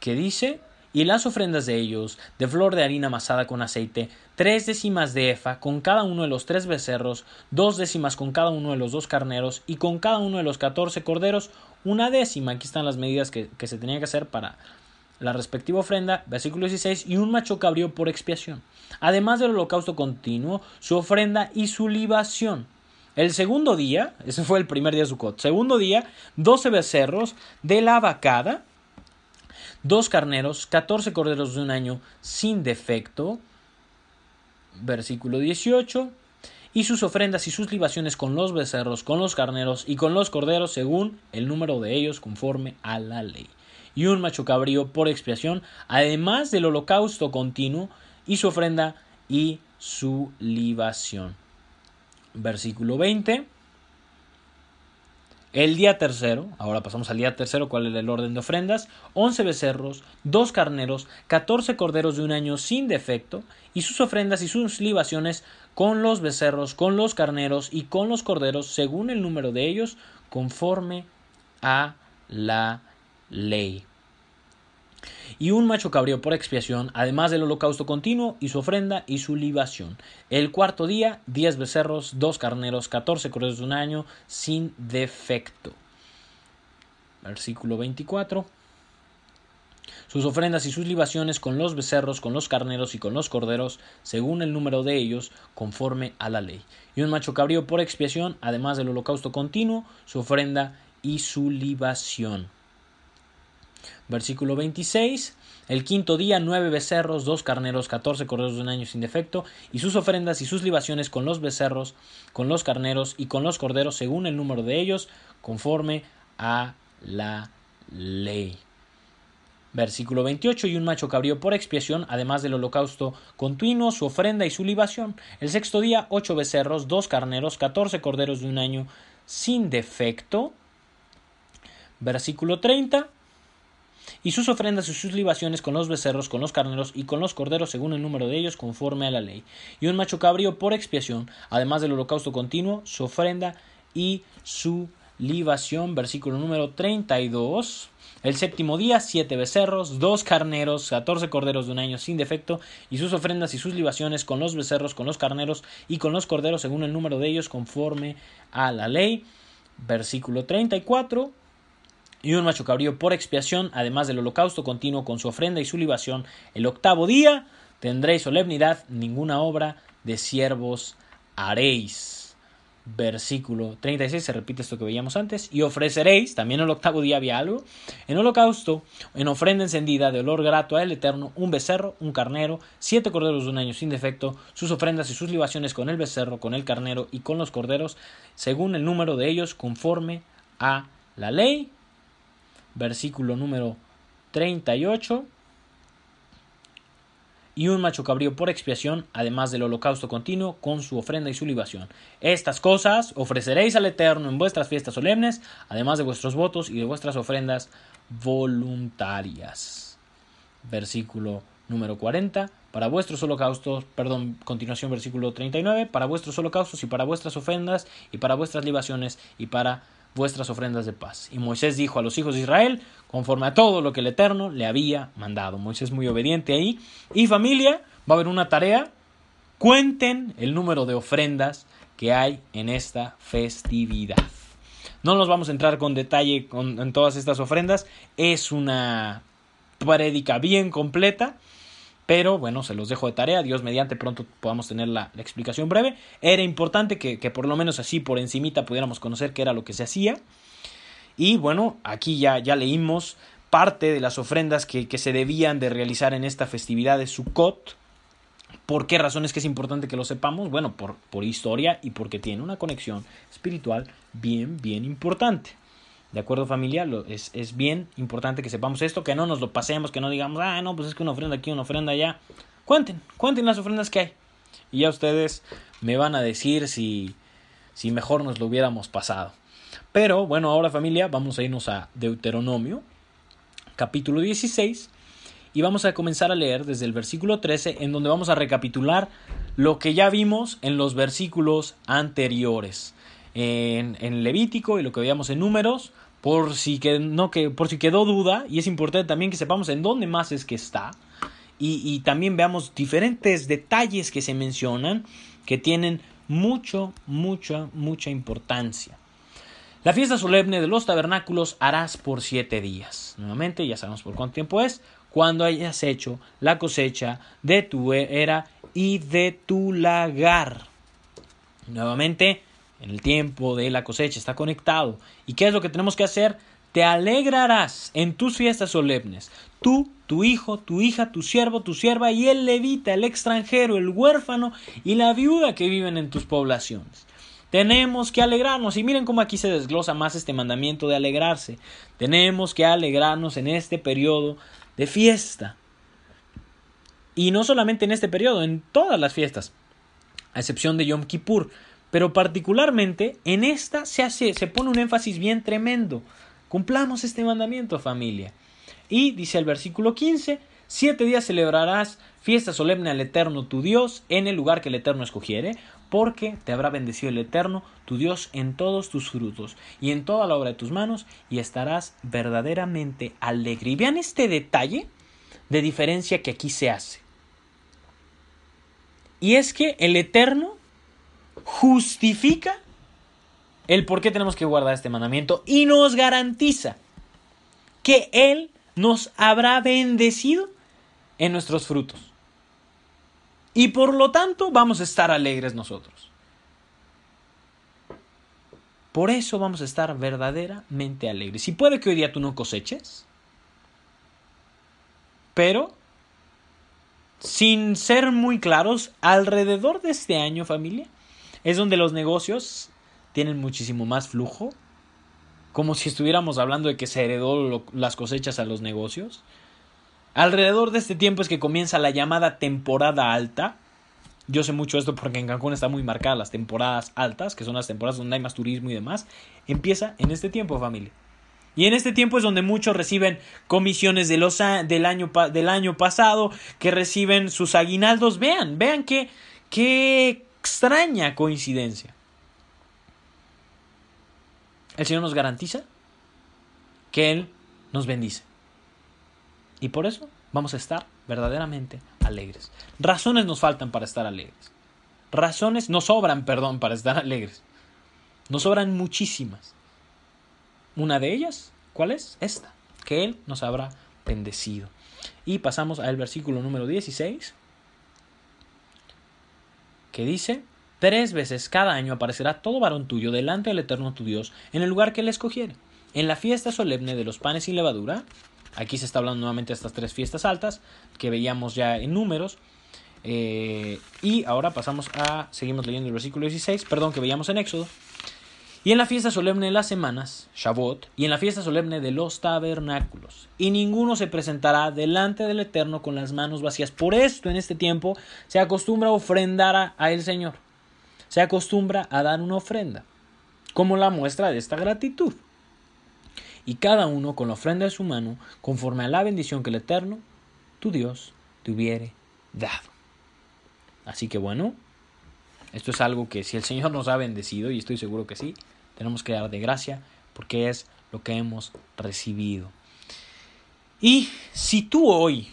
que dice, y las ofrendas de ellos, de flor de harina amasada con aceite, tres décimas de efa con cada uno de los tres becerros, dos décimas con cada uno de los dos carneros, y con cada uno de los catorce corderos, una décima. Aquí están las medidas que, se tenían que hacer para la respectiva ofrenda, versículo 16, y un macho cabrío por expiación. Además del holocausto continuo, su ofrenda y su libación. El segundo día, ese fue el primer día de Sukkot, segundo día, doce becerros de la vacada, dos carneros, catorce corderos de un año sin defecto, versículo 18, y sus ofrendas y sus libaciones con los becerros, con los carneros y con los corderos según el número de ellos conforme a la ley. Y un macho cabrío por expiación, además del holocausto continuo y su ofrenda y su libación. Versículo 20. El día tercero, ahora pasamos al día tercero, ¿cuál es el orden de ofrendas? Once becerros, dos carneros, catorce corderos de un año sin defecto, y sus ofrendas y sus libaciones con los becerros, con los carneros y con los corderos, según el número de ellos, conforme a la ley y un macho cabrío por expiación, además del holocausto continuo y su ofrenda y su libación. El cuarto día, diez becerros, dos carneros, catorce corderos de un año, sin defecto. Versículo 24. Sus ofrendas y sus libaciones con los becerros, con los carneros y con los corderos, según el número de ellos, conforme a la ley. Y un macho cabrío por expiación, además del holocausto continuo, su ofrenda y su libación. Versículo 26. El quinto día, nueve becerros, dos carneros, catorce corderos de un año sin defecto, y sus ofrendas y sus libaciones con los becerros, con los carneros y con los corderos, según el número de ellos, conforme a la ley. Versículo 28. Y un macho cabrío por expiación, además del holocausto continuo, su ofrenda y su libación. El sexto día, ocho becerros, dos carneros, catorce corderos de un año sin defecto. Versículo 30 y sus ofrendas y sus libaciones con los becerros, con los carneros y con los corderos según el número de ellos conforme a la ley. Y un macho cabrío por expiación, además del holocausto continuo, su ofrenda y su libación. Versículo número 32. El séptimo día, siete becerros, dos carneros, catorce corderos de un año sin defecto, y sus ofrendas y sus libaciones con los becerros, con los carneros y con los corderos según el número de ellos conforme a la ley. Versículo 34 y un macho cabrío por expiación, además del holocausto continuo con su ofrenda y su libación. El octavo día tendréis solemnidad, ninguna obra de siervos haréis. Versículo 36 se repite esto que veíamos antes. Y ofreceréis, también el octavo día había algo, en holocausto, en ofrenda encendida de olor grato al Eterno, un becerro, un carnero, siete corderos de un año sin defecto, sus ofrendas y sus libaciones con el becerro, con el carnero y con los corderos, según el número de ellos, conforme a la ley versículo número 38. Y un macho cabrío por expiación, además del holocausto continuo, con su ofrenda y su libación. Estas cosas ofreceréis al Eterno en vuestras fiestas solemnes, además de vuestros votos y de vuestras ofrendas voluntarias. Versículo número 40. Para vuestros holocaustos, perdón, continuación versículo 39, para vuestros holocaustos y para vuestras ofrendas y para vuestras libaciones y para vuestras ofrendas de paz. Y Moisés dijo a los hijos de Israel, conforme a todo lo que el Eterno le había mandado. Moisés muy obediente ahí. Y familia, va a haber una tarea. Cuenten el número de ofrendas que hay en esta festividad. No nos vamos a entrar con detalle con, en todas estas ofrendas. Es una prédica bien completa. Pero bueno, se los dejo de tarea. Dios mediante pronto podamos tener la, explicación breve. Era importante que, por lo menos así por encimita pudiéramos conocer qué era lo que se hacía. Y bueno, aquí ya, ya leímos parte de las ofrendas que, que se debían de realizar en esta festividad de Sukkot. ¿Por qué razones que es importante que lo sepamos? Bueno, por, por historia y porque tiene una conexión espiritual bien, bien importante. ¿De acuerdo familia? es, es, bien importante que sepamos esto, que no nos lo pasemos, que no digamos, ah, no, pues es que una ofrenda aquí, una ofrenda allá. Cuenten, cuenten las ofrendas que hay. Y ya ustedes me van a decir si, si mejor nos lo hubiéramos pasado. Pero bueno, ahora familia, vamos a irnos a Deuteronomio, capítulo 16, y vamos a comenzar a leer desde el versículo 13, en donde vamos a recapitular lo que ya vimos en los versículos anteriores. En, Levítico y lo que veíamos en Números, por si, que, no, que, por si quedó duda, y es importante también que sepamos en dónde más es que está, y, y también veamos diferentes detalles que se mencionan que tienen mucho, mucha, mucha importancia. La fiesta solemne de los tabernáculos harás por siete días. Nuevamente, ya sabemos por cuánto tiempo es. Cuando hayas hecho la cosecha de tu era y de tu lagar. Nuevamente, en el tiempo de la cosecha está conectado. ¿Y qué es lo que tenemos que hacer? Te alegrarás en tus fiestas solemnes. Tú, tu hijo, tu hija, tu siervo, tu sierva y el levita, el extranjero, el huérfano y la viuda que viven en tus poblaciones. Tenemos que alegrarnos. Y miren cómo aquí se desglosa más este mandamiento de alegrarse. Tenemos que alegrarnos en este periodo de fiesta. Y no solamente en este periodo, en todas las fiestas, a excepción de Yom Kippur. Pero particularmente en esta se hace, se pone un énfasis bien tremendo. Cumplamos este mandamiento, familia. Y dice el versículo 15, siete días celebrarás fiesta solemne al Eterno tu Dios en el lugar que el Eterno escogiere, porque te habrá bendecido el Eterno tu Dios en todos tus frutos y en toda la obra de tus manos, y estarás verdaderamente alegre. Y vean este detalle de diferencia que aquí se hace. Y es que el Eterno justifica el por qué tenemos que guardar este mandamiento y nos garantiza que Él nos habrá bendecido en nuestros frutos. Y por lo tanto vamos a estar alegres nosotros. Por eso vamos a estar verdaderamente alegres. Y puede que hoy día tú no coseches, pero sin ser muy claros, alrededor de este año familia, es donde los negocios tienen muchísimo más flujo, como si estuviéramos hablando de que se heredó las cosechas a los negocios. Alrededor de este tiempo es que comienza la llamada temporada alta. Yo sé mucho esto porque en Cancún está muy marcada las temporadas altas, que son las temporadas donde hay más turismo y demás. Empieza en este tiempo, familia. Y en este tiempo es donde muchos reciben comisiones de los, del, año, del año pasado, que reciben sus aguinaldos. Vean, vean qué, qué extraña coincidencia. El Señor nos garantiza que Él nos bendice. Y por eso vamos a estar verdaderamente alegres. Razones nos faltan para estar alegres. Razones nos sobran, perdón, para estar alegres. Nos sobran muchísimas. Una de ellas, ¿cuál es? Esta, que Él nos habrá bendecido. Y pasamos al versículo número 16, que dice, Tres veces cada año aparecerá todo varón tuyo delante del Eterno tu Dios en el lugar que él escogiere. En la fiesta solemne de los panes sin levadura, aquí se está hablando nuevamente de estas tres fiestas altas que veíamos ya en números. Eh, y ahora pasamos a, seguimos leyendo el versículo 16, perdón, que veíamos en Éxodo. Y en la fiesta solemne de las semanas, Shavuot, y en la fiesta solemne de los tabernáculos. Y ninguno se presentará delante del Eterno con las manos vacías. Por esto en este tiempo se acostumbra a ofrendar a el Señor se acostumbra a dar una ofrenda, como la muestra de esta gratitud. Y cada uno con la ofrenda de su mano, conforme a la bendición que el Eterno, tu Dios, te hubiere dado. Así que bueno, esto es algo que si el Señor nos ha bendecido, y estoy seguro que sí, tenemos que dar de gracia, porque es lo que hemos recibido. Y si tú hoy,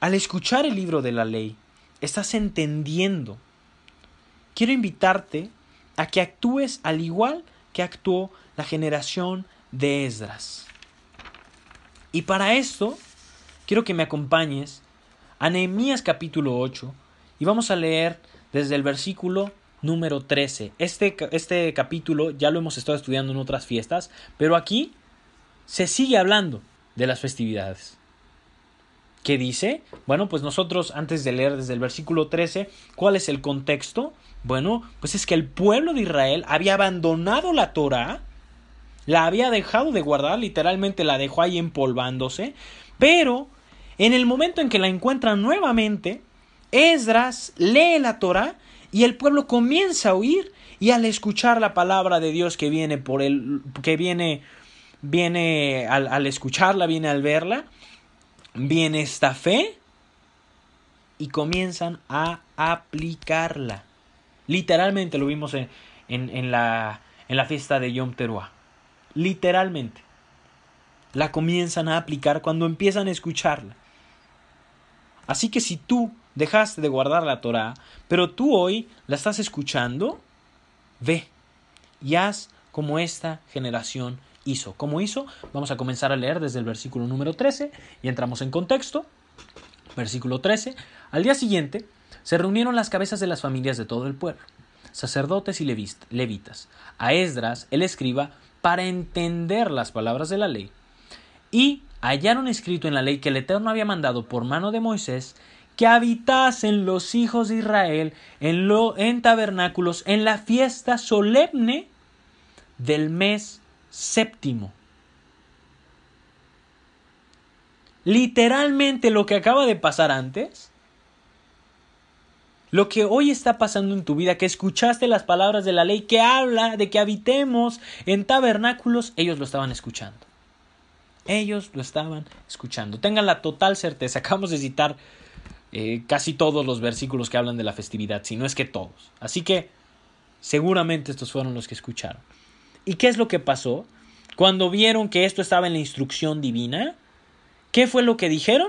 al escuchar el libro de la ley, estás entendiendo quiero invitarte a que actúes al igual que actuó la generación de Esdras. Y para esto, quiero que me acompañes a Nehemías capítulo 8 y vamos a leer desde el versículo número 13. Este, este capítulo ya lo hemos estado estudiando en otras fiestas, pero aquí se sigue hablando de las festividades. ¿Qué dice? Bueno, pues nosotros antes de leer desde el versículo 13, ¿cuál es el contexto? Bueno, pues es que el pueblo de Israel había abandonado la Torah, la había dejado de guardar, literalmente la dejó ahí empolvándose, pero en el momento en que la encuentran nuevamente, Esdras lee la Torah y el pueblo comienza a oír y al escuchar la palabra de Dios que viene por el que viene viene al, al escucharla, viene al verla, viene esta fe y comienzan a aplicarla. Literalmente lo vimos en, en, la, en la fiesta de Yom Teruah. Literalmente. La comienzan a aplicar cuando empiezan a escucharla. Así que si tú dejaste de guardar la Torah, pero tú hoy la estás escuchando, ve y haz como esta generación hizo. ¿Cómo hizo? Vamos a comenzar a leer desde el versículo número 13 y entramos en contexto. Versículo 13. Al día siguiente se reunieron las cabezas de las familias de todo el pueblo, sacerdotes y levitas, a Esdras, el escriba, para entender las palabras de la ley. Y hallaron escrito en la ley que el Eterno había mandado por mano de Moisés que habitasen los hijos de Israel en, lo, en tabernáculos en la fiesta solemne del mes séptimo. Literalmente lo que acaba de pasar antes, lo que hoy está pasando en tu vida, que escuchaste las palabras de la ley que habla de que habitemos en tabernáculos, ellos lo estaban escuchando. Ellos lo estaban escuchando. Tengan la total certeza. Acabamos de citar eh, casi todos los versículos que hablan de la festividad, si no es que todos. Así que seguramente estos fueron los que escucharon. ¿Y qué es lo que pasó? Cuando vieron que esto estaba en la instrucción divina, ¿qué fue lo que dijeron?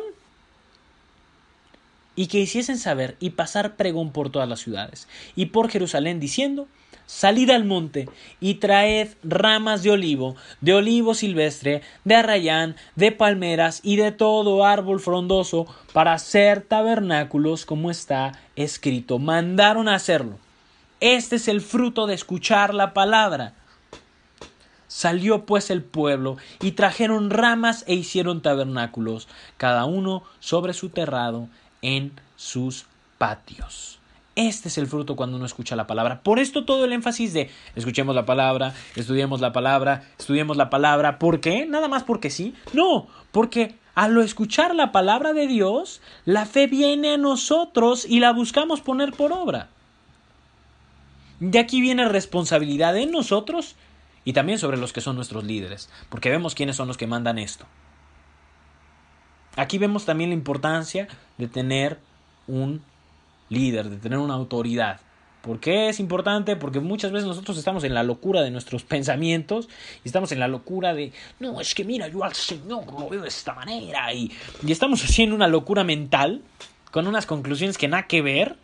Y que hiciesen saber y pasar pregón por todas las ciudades y por Jerusalén diciendo, Salid al monte y traed ramas de olivo, de olivo silvestre, de arrayán, de palmeras y de todo árbol frondoso para hacer tabernáculos como está escrito. Mandaron a hacerlo. Este es el fruto de escuchar la palabra. Salió pues el pueblo y trajeron ramas e hicieron tabernáculos, cada uno sobre su terrado en sus patios. Este es el fruto cuando uno escucha la palabra. Por esto todo el énfasis de escuchemos la palabra, estudiemos la palabra, estudiemos la palabra. ¿Por qué? Nada más porque sí. No, porque al escuchar la palabra de Dios, la fe viene a nosotros y la buscamos poner por obra. De aquí viene responsabilidad en nosotros y también sobre los que son nuestros líderes, porque vemos quiénes son los que mandan esto. Aquí vemos también la importancia de tener un líder, de tener una autoridad. ¿Por qué es importante? Porque muchas veces nosotros estamos en la locura de nuestros pensamientos y estamos en la locura de, no, es que mira, yo al Señor lo veo de esta manera y, y estamos haciendo una locura mental con unas conclusiones que nada que ver.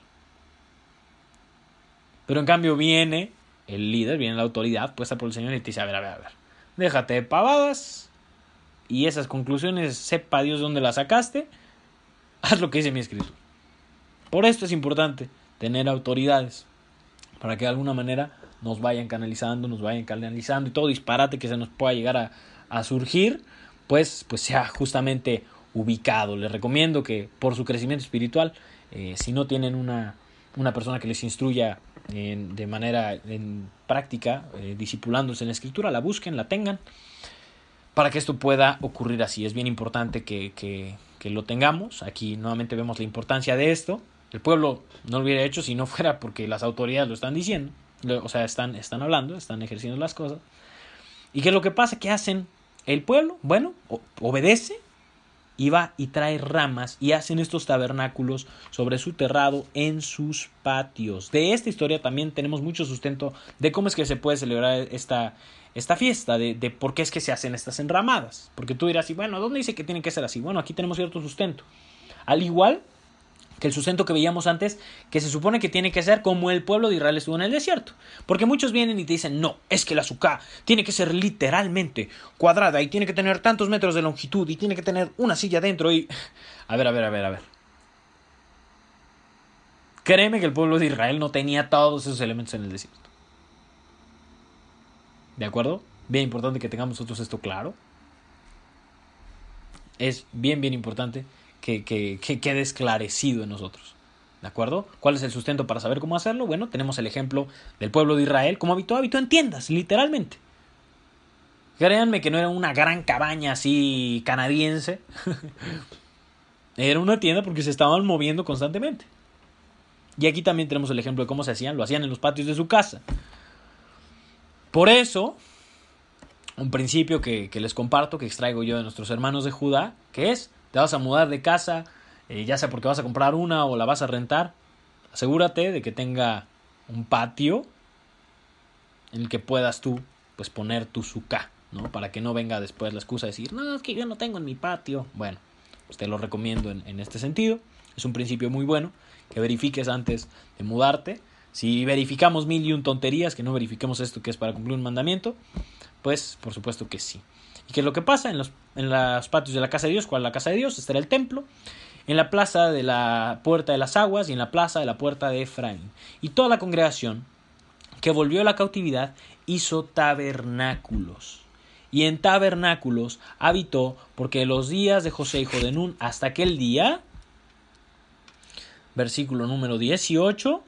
Pero en cambio viene el líder, viene la autoridad puesta por el Señor y te dice, a ver, a ver, a ver, déjate de pavadas y esas conclusiones, sepa Dios dónde las sacaste, haz lo que dice mi escritura. Por esto es importante tener autoridades, para que de alguna manera nos vayan canalizando, nos vayan canalizando y todo disparate que se nos pueda llegar a, a surgir, pues, pues sea justamente ubicado. Les recomiendo que por su crecimiento espiritual, eh, si no tienen una, una persona que les instruya de manera en práctica, eh, disipulándose en la escritura, la busquen, la tengan, para que esto pueda ocurrir así. Es bien importante que, que, lo tengamos. Aquí nuevamente vemos la importancia de esto. El pueblo no lo hubiera hecho si no fuera porque las autoridades lo están diciendo, o sea, están, están hablando, están ejerciendo las cosas. ¿Y qué es lo que pasa? ¿Qué hacen el pueblo? Bueno, obedece y va y trae ramas y hacen estos tabernáculos sobre su terrado en sus patios. De esta historia también tenemos mucho sustento de cómo es que se puede celebrar esta, esta fiesta, de, de por qué es que se hacen estas enramadas. Porque tú dirás, y bueno, ¿dónde dice que tiene que ser así? Bueno, aquí tenemos cierto sustento. Al igual que el sustento que veíamos antes, que se supone que tiene que ser como el pueblo de Israel estuvo en el desierto. Porque muchos vienen y te dicen, no, es que la azúcar tiene que ser literalmente cuadrada y tiene que tener tantos metros de longitud y tiene que tener una silla dentro y... A ver, a ver, a ver, a ver. Créeme que el pueblo de Israel no tenía todos esos elementos en el desierto. ¿De acuerdo? Bien importante que tengamos nosotros esto claro. Es bien, bien importante que, que, que quede esclarecido en nosotros. ¿De acuerdo? ¿Cuál es el sustento para saber cómo hacerlo? Bueno, tenemos el ejemplo del pueblo de Israel, como habitó, habitó en tiendas, literalmente. Créanme que no era una gran cabaña así canadiense. era una tienda porque se estaban moviendo constantemente. Y aquí también tenemos el ejemplo de cómo se hacían. Lo hacían en los patios de su casa. Por eso, un principio que, les comparto, que extraigo yo de nuestros hermanos de Judá, que es, te vas a mudar de casa, eh, ya sea porque vas a comprar una o la vas a rentar, asegúrate de que tenga un patio en el que puedas tú pues poner tu suka, ¿no? Para que no venga después la excusa de decir, no, es que yo no tengo en mi patio. Bueno, pues te lo recomiendo en, en este sentido. Es un principio muy bueno que verifiques antes de mudarte. Si verificamos mil y un tonterías, que no verifiquemos esto que es para cumplir un mandamiento, pues por supuesto que sí. ¿Y qué es lo que pasa? En los, en patios de la casa de Dios, ¿cuál es la casa de Dios? Estará el templo, en la plaza de la puerta de las aguas y en la plaza de la puerta de Efraín. Y toda la congregación que volvió a la cautividad hizo tabernáculos. Y en tabernáculos habitó, porque los días de José hijo de Nun hasta aquel día, versículo número 18,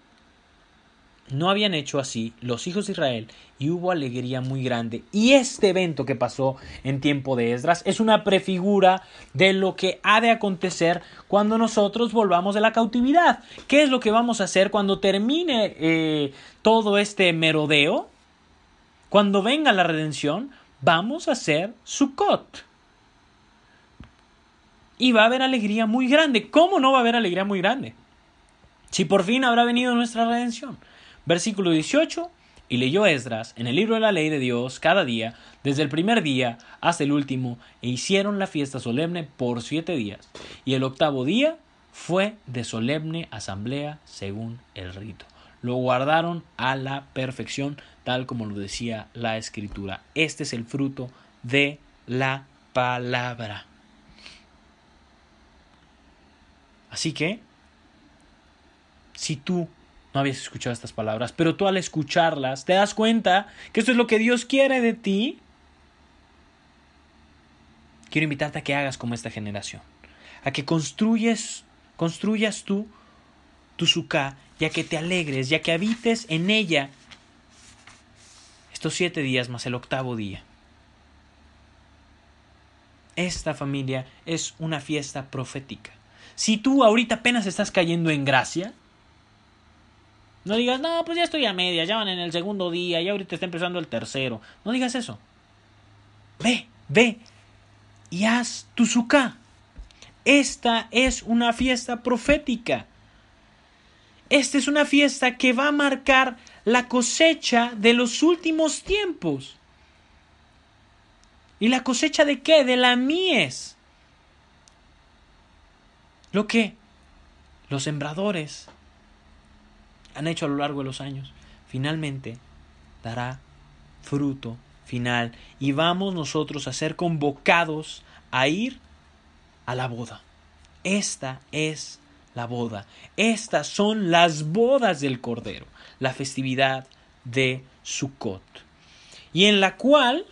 no habían hecho así los hijos de Israel y hubo alegría muy grande. Y este evento que pasó en tiempo de Esdras es una prefigura de lo que ha de acontecer cuando nosotros volvamos de la cautividad. ¿Qué es lo que vamos a hacer cuando termine eh, todo este merodeo? Cuando venga la redención, vamos a hacer Sukkot. Y va a haber alegría muy grande. ¿Cómo no va a haber alegría muy grande? Si por fin habrá venido nuestra redención. Versículo 18. Y leyó Esdras en el libro de la ley de Dios cada día, desde el primer día hasta el último, e hicieron la fiesta solemne por siete días. Y el octavo día fue de solemne asamblea según el rito. Lo guardaron a la perfección, tal como lo decía la escritura. Este es el fruto de la palabra. Así que, si tú no habías escuchado estas palabras, pero tú al escucharlas te das cuenta que esto es lo que Dios quiere de ti. Quiero invitarte a que hagas como esta generación, a que construyes, construyas tú tu suká, ya que te alegres, ya que habites en ella estos siete días más el octavo día. Esta familia es una fiesta profética. Si tú ahorita apenas estás cayendo en gracia, no digas, no, pues ya estoy a media, ya van en el segundo día, ya ahorita está empezando el tercero. No digas eso. Ve, ve y haz tu suká. Esta es una fiesta profética. Esta es una fiesta que va a marcar la cosecha de los últimos tiempos. ¿Y la cosecha de qué? De la mies. Lo que los sembradores han hecho a lo largo de los años, finalmente dará fruto final y vamos nosotros a ser convocados a ir a la boda. Esta es la boda. Estas son las bodas del Cordero, la festividad de Sukkot. Y en la cual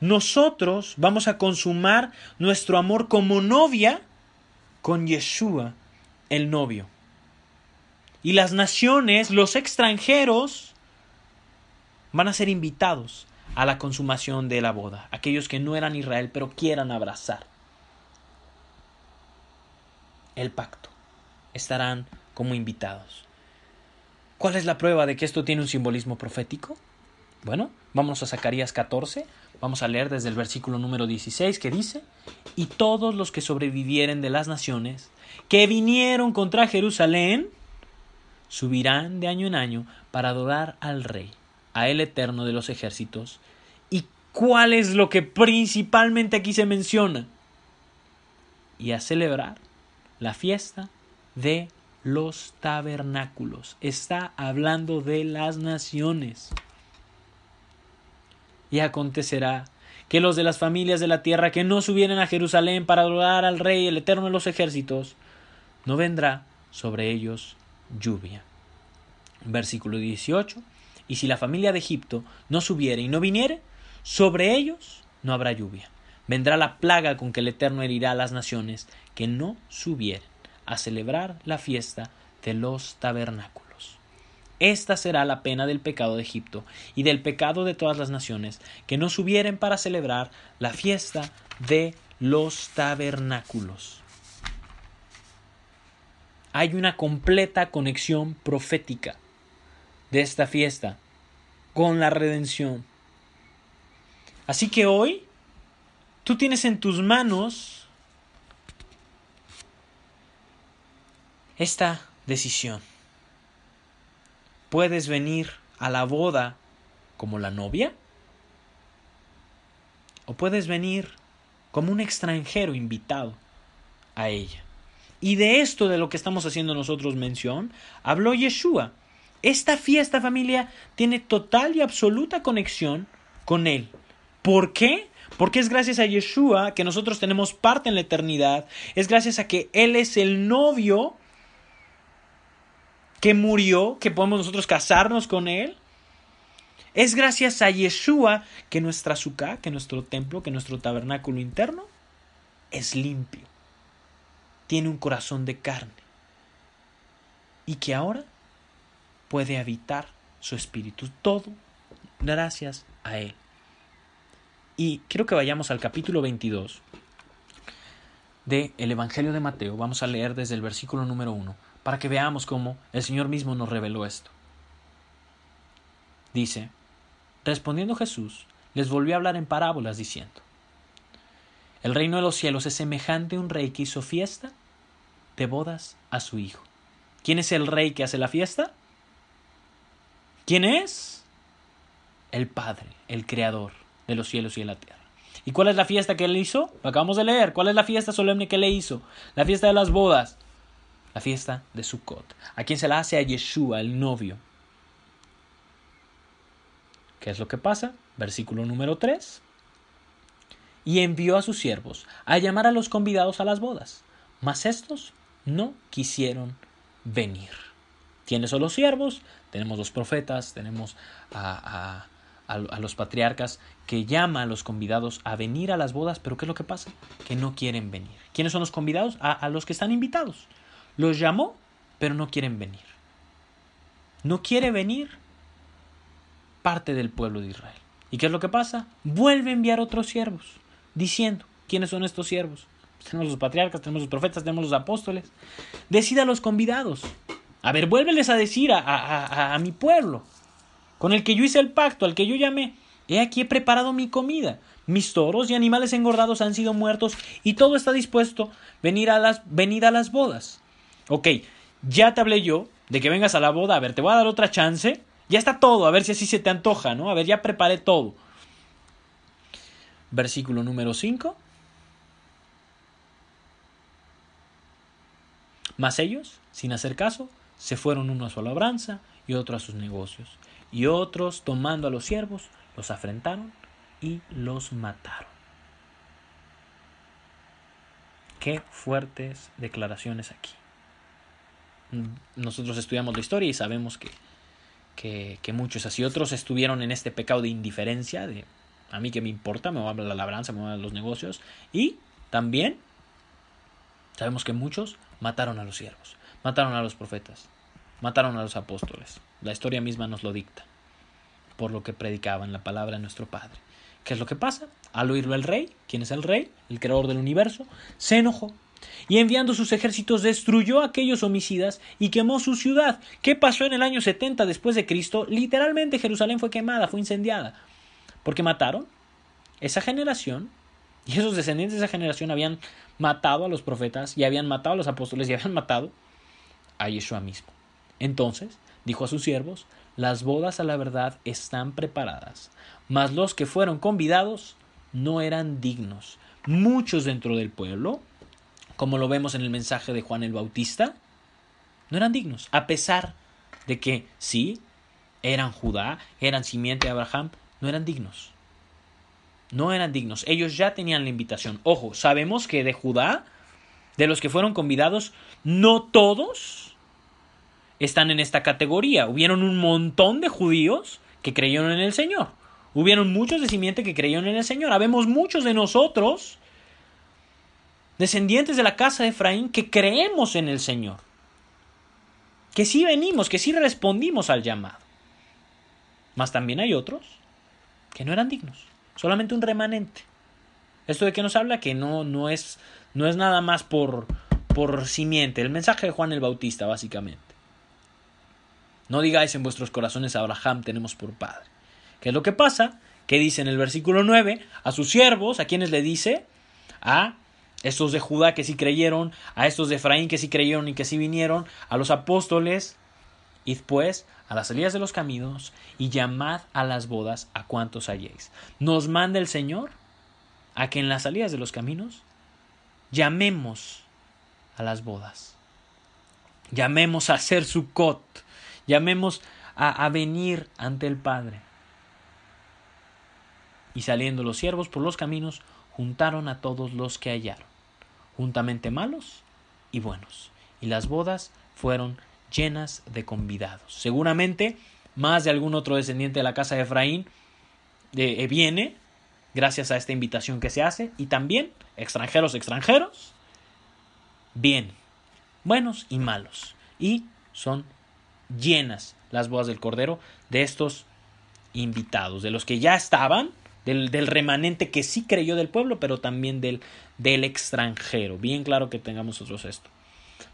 nosotros vamos a consumar nuestro amor como novia con Yeshua, el novio. Y las naciones, los extranjeros, van a ser invitados a la consumación de la boda. Aquellos que no eran Israel pero quieran abrazar el pacto. Estarán como invitados. ¿Cuál es la prueba de que esto tiene un simbolismo profético? Bueno, vamos a Zacarías 14, vamos a leer desde el versículo número 16 que dice, y todos los que sobrevivieren de las naciones que vinieron contra Jerusalén, subirán de año en año para adorar al Rey, a el Eterno de los ejércitos. ¿Y cuál es lo que principalmente aquí se menciona? Y a celebrar la fiesta de los tabernáculos. Está hablando de las naciones. Y acontecerá que los de las familias de la tierra que no subieren a Jerusalén para adorar al Rey, el Eterno de los ejércitos, no vendrá sobre ellos lluvia. Versículo 18. Y si la familia de Egipto no subiere y no viniere, sobre ellos no habrá lluvia. vendrá la plaga con que el Eterno herirá a las naciones que no subieren a celebrar la fiesta de los tabernáculos. Esta será la pena del pecado de Egipto y del pecado de todas las naciones que no subieren para celebrar la fiesta de los tabernáculos. Hay una completa conexión profética de esta fiesta con la redención. Así que hoy tú tienes en tus manos esta decisión. Puedes venir a la boda como la novia o puedes venir como un extranjero invitado a ella. Y de esto de lo que estamos haciendo nosotros mención, habló Yeshua. Esta fiesta familia tiene total y absoluta conexión con Él. ¿Por qué? Porque es gracias a Yeshua que nosotros tenemos parte en la eternidad. Es gracias a que Él es el novio que murió, que podemos nosotros casarnos con Él. Es gracias a Yeshua que nuestra suká, que nuestro templo, que nuestro tabernáculo interno es limpio. Tiene un corazón de carne. Y que ahora puede habitar su espíritu. Todo gracias a Él. Y quiero que vayamos al capítulo 22 del el Evangelio de Mateo. Vamos a leer desde el versículo número 1 para que veamos cómo el Señor mismo nos reveló esto. Dice, respondiendo Jesús, les volvió a hablar en parábolas diciendo, el reino de los cielos es semejante a un rey que hizo fiesta de bodas a su hijo. ¿Quién es el rey que hace la fiesta? ¿Quién es? El Padre, el Creador de los cielos y de la tierra. ¿Y cuál es la fiesta que él hizo? Lo acabamos de leer. ¿Cuál es la fiesta solemne que le hizo? La fiesta de las bodas. La fiesta de Sukkot. ¿A quién se la hace? A Yeshua, el novio. ¿Qué es lo que pasa? Versículo número 3. Y envió a sus siervos a llamar a los convidados a las bodas, mas estos no quisieron venir. ¿Quiénes son los siervos? Tenemos los profetas, tenemos a, los patriarcas que llama a los convidados a venir a las bodas, pero ¿qué es lo que pasa? Que no quieren venir. ¿Quiénes son los convidados? a los que están invitados. Los llamó, pero no quieren venir. No quiere venir parte del pueblo de Israel. ¿Y qué es lo que pasa? Vuelve a enviar otros siervos, diciendo, ¿quiénes son estos siervos? Tenemos los patriarcas, tenemos los profetas, tenemos los apóstoles. Decida a los convidados. A ver, vuélveles a decir a, a mi pueblo, con el que yo hice el pacto, al que yo llamé, he aquí he preparado mi comida. Mis toros y animales engordados han sido muertos y todo está dispuesto venir a las, venir a las bodas. Ok, ya te hablé yo de que vengas a la boda, a ver, te voy a dar otra chance. Ya está todo, a ver si así se te antoja, ¿no? A ver, ya preparé todo. Versículo número 5. Mas ellos, sin hacer caso, se fueron uno a su labranza y otro a sus negocios. Y otros, tomando a los siervos, los afrentaron y los mataron. Qué fuertes declaraciones aquí. Nosotros estudiamos la historia y sabemos que, que, que muchos así otros estuvieron en este pecado de indiferencia, de a mí que me importa, me voy a la labranza, me voy a los negocios. Y también sabemos que muchos mataron a los siervos, mataron a los profetas, mataron a los apóstoles. La historia misma nos lo dicta, por lo que predicaban la palabra de nuestro Padre. ¿Qué es lo que pasa? Al oírlo el rey, ¿quién es el rey? El creador del universo, se enojó. Y enviando sus ejércitos destruyó a aquellos homicidas y quemó su ciudad. ¿Qué pasó en el año 70 después de Cristo? Literalmente Jerusalén fue quemada, fue incendiada. Porque mataron esa generación y esos descendientes de esa generación habían matado a los profetas y habían matado a los apóstoles y habían matado a Yeshua mismo. Entonces dijo a sus siervos, las bodas a la verdad están preparadas, mas los que fueron convidados no eran dignos. Muchos dentro del pueblo, como lo vemos en el mensaje de Juan el Bautista, no eran dignos, a pesar de que sí, eran Judá, eran simiente de Abraham, no eran dignos. No eran dignos. Ellos ya tenían la invitación. Ojo, sabemos que de Judá, de los que fueron convidados, no todos están en esta categoría. Hubieron un montón de judíos que creyeron en el Señor. Hubieron muchos de simiente que creyeron en el Señor. Habemos muchos de nosotros, descendientes de la casa de Efraín, que creemos en el Señor. Que sí venimos, que sí respondimos al llamado. Mas también hay otros que no eran dignos. Solamente un remanente. ¿Esto de qué nos habla? Que no, no, es, no es nada más por, por simiente. El mensaje de Juan el Bautista, básicamente. No digáis en vuestros corazones a Abraham tenemos por padre. ¿Qué es lo que pasa? ¿Qué dice en el versículo 9? A sus siervos, ¿a quienes le dice? A estos de Judá que sí creyeron, a estos de Efraín que sí creyeron y que sí vinieron, a los apóstoles. Id pues a las salidas de los caminos y llamad a las bodas a cuantos halléis. Nos manda el Señor a que en las salidas de los caminos llamemos a las bodas. Llamemos a hacer su cot. Llamemos a, a venir ante el Padre. Y saliendo los siervos por los caminos, juntaron a todos los que hallaron, juntamente malos y buenos. Y las bodas fueron llenas de convidados. Seguramente más de algún otro descendiente de la casa de Efraín eh, viene gracias a esta invitación que se hace y también extranjeros extranjeros bien buenos y malos y son llenas las bodas del cordero de estos invitados de los que ya estaban del, del, remanente que sí creyó del pueblo pero también del, del extranjero. Bien claro que tengamos nosotros esto.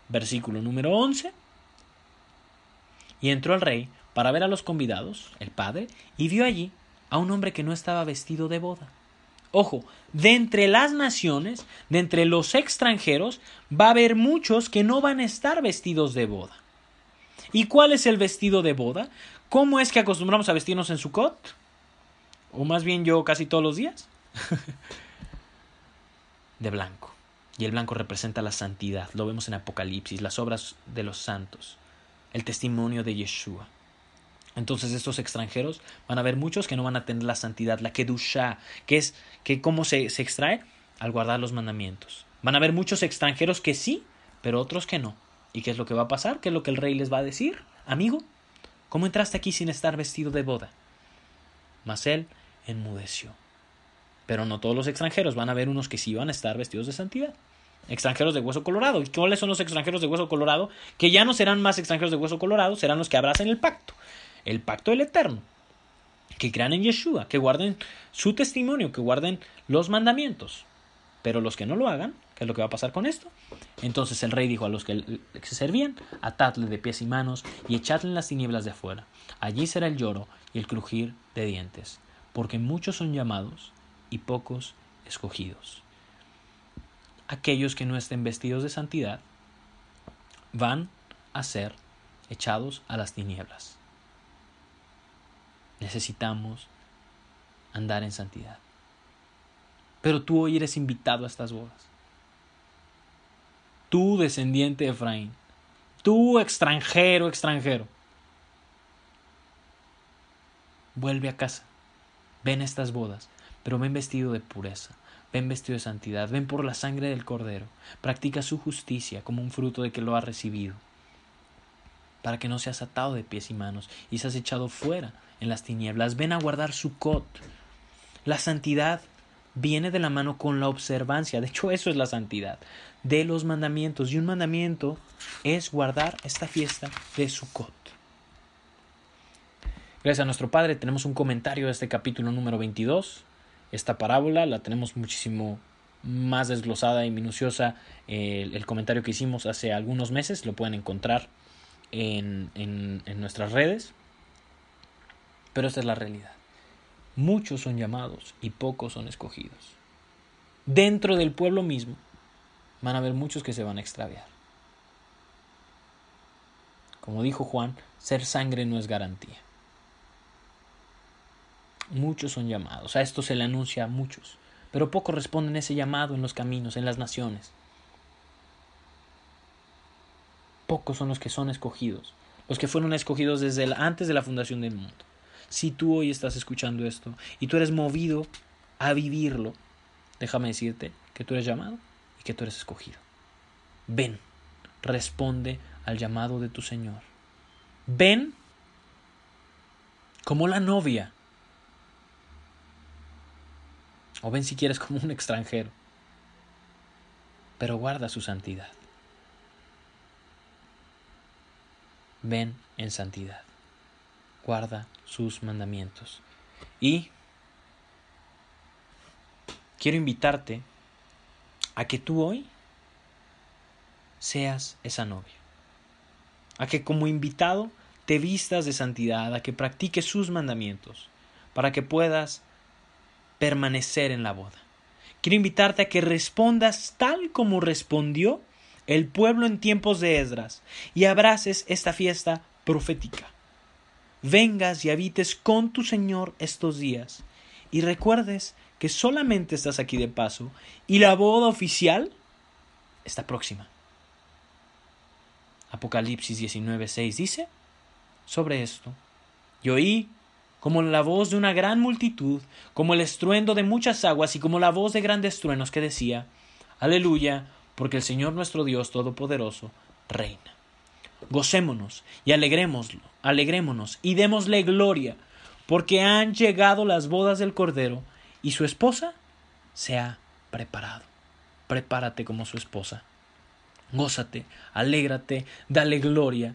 Versículo número 11 y entró el rey para ver a los convidados el padre y vio allí a un hombre que no estaba vestido de boda. Ojo, de entre las naciones, de entre los extranjeros, va a haber muchos que no van a estar vestidos de boda. ¿Y cuál es el vestido de boda? ¿Cómo es que acostumbramos a vestirnos en Sukkot? O más bien yo casi todos los días. de blanco. Y el blanco representa la santidad. Lo vemos en Apocalipsis, las obras de los santos, el testimonio de Yeshua. Entonces estos extranjeros van a haber muchos que no van a tener la santidad, la kedusha, que es que cómo se, se extrae al guardar los mandamientos. Van a haber muchos extranjeros que sí, pero otros que no. ¿Y qué es lo que va a pasar? ¿Qué es lo que el rey les va a decir? Amigo, ¿cómo entraste aquí sin estar vestido de boda? Mas él enmudeció. Pero no todos los extranjeros, van a haber unos que sí van a estar vestidos de santidad. Extranjeros de hueso colorado. ¿Y cuáles son los extranjeros de hueso colorado? Que ya no serán más extranjeros de hueso colorado, serán los que abracen el pacto el pacto del Eterno, que crean en Yeshua, que guarden su testimonio, que guarden los mandamientos. Pero los que no lo hagan, ¿qué es lo que va a pasar con esto? Entonces el rey dijo a los que se servían, atadle de pies y manos y echadle en las tinieblas de afuera. Allí será el lloro y el crujir de dientes, porque muchos son llamados y pocos escogidos. Aquellos que no estén vestidos de santidad van a ser echados a las tinieblas. Necesitamos andar en santidad. Pero tú hoy eres invitado a estas bodas. Tú, descendiente de Efraín. Tú, extranjero, extranjero. Vuelve a casa. Ven estas bodas, pero ven vestido de pureza. Ven vestido de santidad. Ven por la sangre del Cordero. Practica su justicia como un fruto de que lo ha recibido para que no seas atado de pies y manos y seas echado fuera en las tinieblas. Ven a guardar su cot. La santidad viene de la mano con la observancia. De hecho, eso es la santidad de los mandamientos. Y un mandamiento es guardar esta fiesta de Sukkot. Gracias a nuestro Padre tenemos un comentario de este capítulo número 22. Esta parábola la tenemos muchísimo más desglosada y minuciosa. El, el comentario que hicimos hace algunos meses lo pueden encontrar en, en, nuestras redes, pero esta es la realidad. Muchos son llamados y pocos son escogidos. Dentro del pueblo mismo van a haber muchos que se van a extraviar. Como dijo Juan, ser sangre no es garantía. Muchos son llamados. A esto se le anuncia a muchos. Pero pocos responden ese llamado en los caminos, en las naciones. pocos son los que son escogidos, los que fueron escogidos desde antes de la fundación del mundo. Si tú hoy estás escuchando esto y tú eres movido a vivirlo, déjame decirte que tú eres llamado y que tú eres escogido. Ven, responde al llamado de tu Señor. Ven como la novia O ven si quieres como un extranjero. Pero guarda su santidad. Ven en santidad. Guarda sus mandamientos. Y quiero invitarte a que tú hoy seas esa novia. A que como invitado te vistas de santidad, a que practiques sus mandamientos, para que puedas permanecer en la boda. Quiero invitarte a que respondas tal como respondió el pueblo en tiempos de Esdras y abraces esta fiesta profética. Vengas y habites con tu Señor estos días y recuerdes que solamente estás aquí de paso y la boda oficial está próxima. Apocalipsis 19:6 dice sobre esto, y oí como la voz de una gran multitud, como el estruendo de muchas aguas y como la voz de grandes truenos que decía, Aleluya, porque el Señor nuestro Dios Todopoderoso reina. Gocémonos y alegrémoslo, alegrémonos y démosle gloria, porque han llegado las bodas del Cordero y su esposa se ha preparado. Prepárate como su esposa. Gózate, alégrate, dale gloria.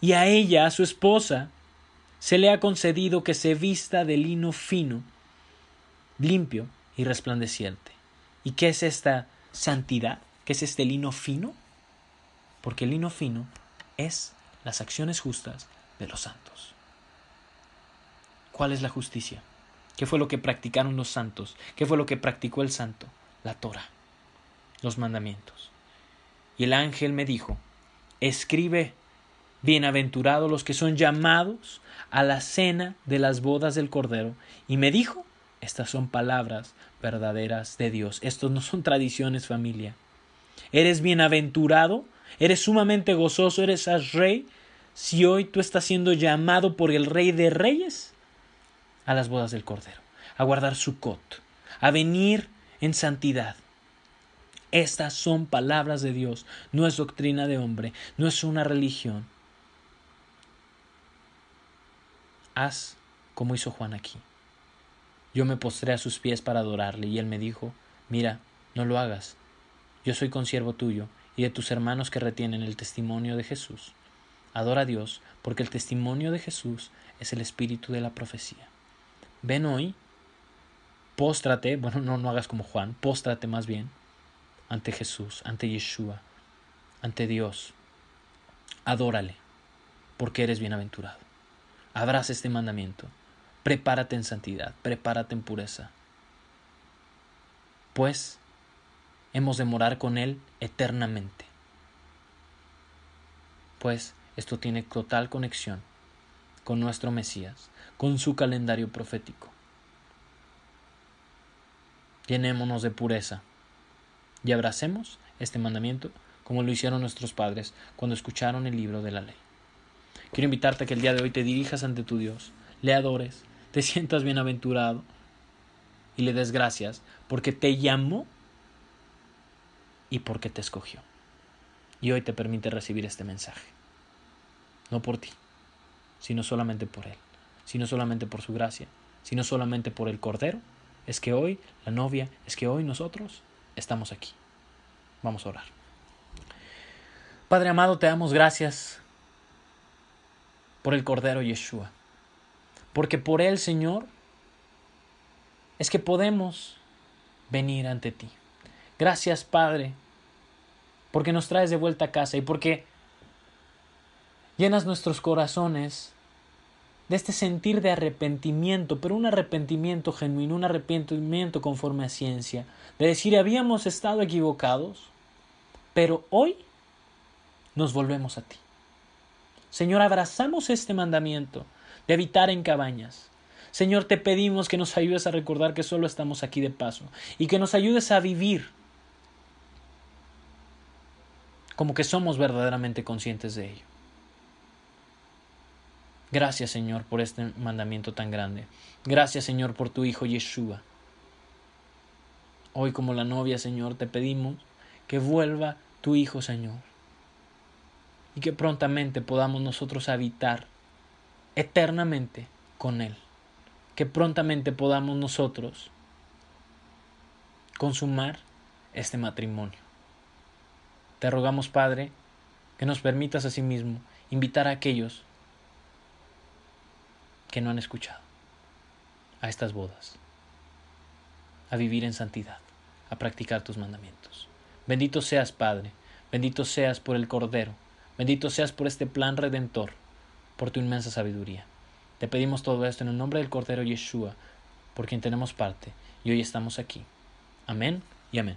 Y a ella, a su esposa, se le ha concedido que se vista de lino fino, limpio y resplandeciente. ¿Y qué es esta santidad? ¿Qué es este lino fino? Porque el lino fino es las acciones justas de los santos. ¿Cuál es la justicia? ¿Qué fue lo que practicaron los santos? ¿Qué fue lo que practicó el santo? La Torah, los mandamientos. Y el ángel me dijo, escribe Bienaventurados los que son llamados a la cena de las bodas del Cordero. Y me dijo, estas son palabras verdaderas de Dios. Estos no son tradiciones, familia. Eres bienaventurado, eres sumamente gozoso, eres rey, si hoy tú estás siendo llamado por el Rey de Reyes a las bodas del Cordero, a guardar su cot, a venir en santidad. Estas son palabras de Dios, no es doctrina de hombre, no es una religión, haz como hizo Juan aquí. Yo me postré a sus pies para adorarle, y él me dijo, mira, no lo hagas. Yo soy consiervo tuyo y de tus hermanos que retienen el testimonio de Jesús. Adora a Dios, porque el testimonio de Jesús es el espíritu de la profecía. Ven hoy, póstrate, bueno, no, no hagas como Juan, póstrate más bien ante Jesús, ante Yeshua, ante Dios. Adórale, porque eres bienaventurado. Abraza este mandamiento. Prepárate en santidad, prepárate en pureza. Pues hemos de morar con Él eternamente. Pues esto tiene total conexión con nuestro Mesías, con su calendario profético. Llenémonos de pureza y abracemos este mandamiento como lo hicieron nuestros padres cuando escucharon el libro de la ley. Quiero invitarte a que el día de hoy te dirijas ante tu Dios, le adores, te sientas bienaventurado y le des gracias porque te llamó y porque te escogió. Y hoy te permite recibir este mensaje. No por ti, sino solamente por Él, sino solamente por su gracia, sino solamente por el Cordero. Es que hoy la novia, es que hoy nosotros estamos aquí. Vamos a orar. Padre amado, te damos gracias por el Cordero Yeshua. Porque por Él, Señor, es que podemos venir ante ti. Gracias, Padre, porque nos traes de vuelta a casa y porque llenas nuestros corazones de este sentir de arrepentimiento, pero un arrepentimiento genuino, un arrepentimiento conforme a ciencia, de decir habíamos estado equivocados, pero hoy nos volvemos a ti. Señor, abrazamos este mandamiento de habitar en cabañas. Señor, te pedimos que nos ayudes a recordar que solo estamos aquí de paso y que nos ayudes a vivir como que somos verdaderamente conscientes de ello. Gracias, Señor, por este mandamiento tan grande. Gracias, Señor, por tu Hijo Yeshua. Hoy como la novia, Señor, te pedimos que vuelva tu Hijo, Señor y que prontamente podamos nosotros habitar eternamente con Él. Que prontamente podamos nosotros consumar este matrimonio. Te rogamos, Padre, que nos permitas asimismo invitar a aquellos que no han escuchado a estas bodas, a vivir en santidad, a practicar tus mandamientos. Bendito seas, Padre, bendito seas por el Cordero, bendito seas por este plan redentor, por tu inmensa sabiduría. Te pedimos todo esto en el nombre del Cordero Yeshua, por quien tenemos parte, y hoy estamos aquí. Amén y amén.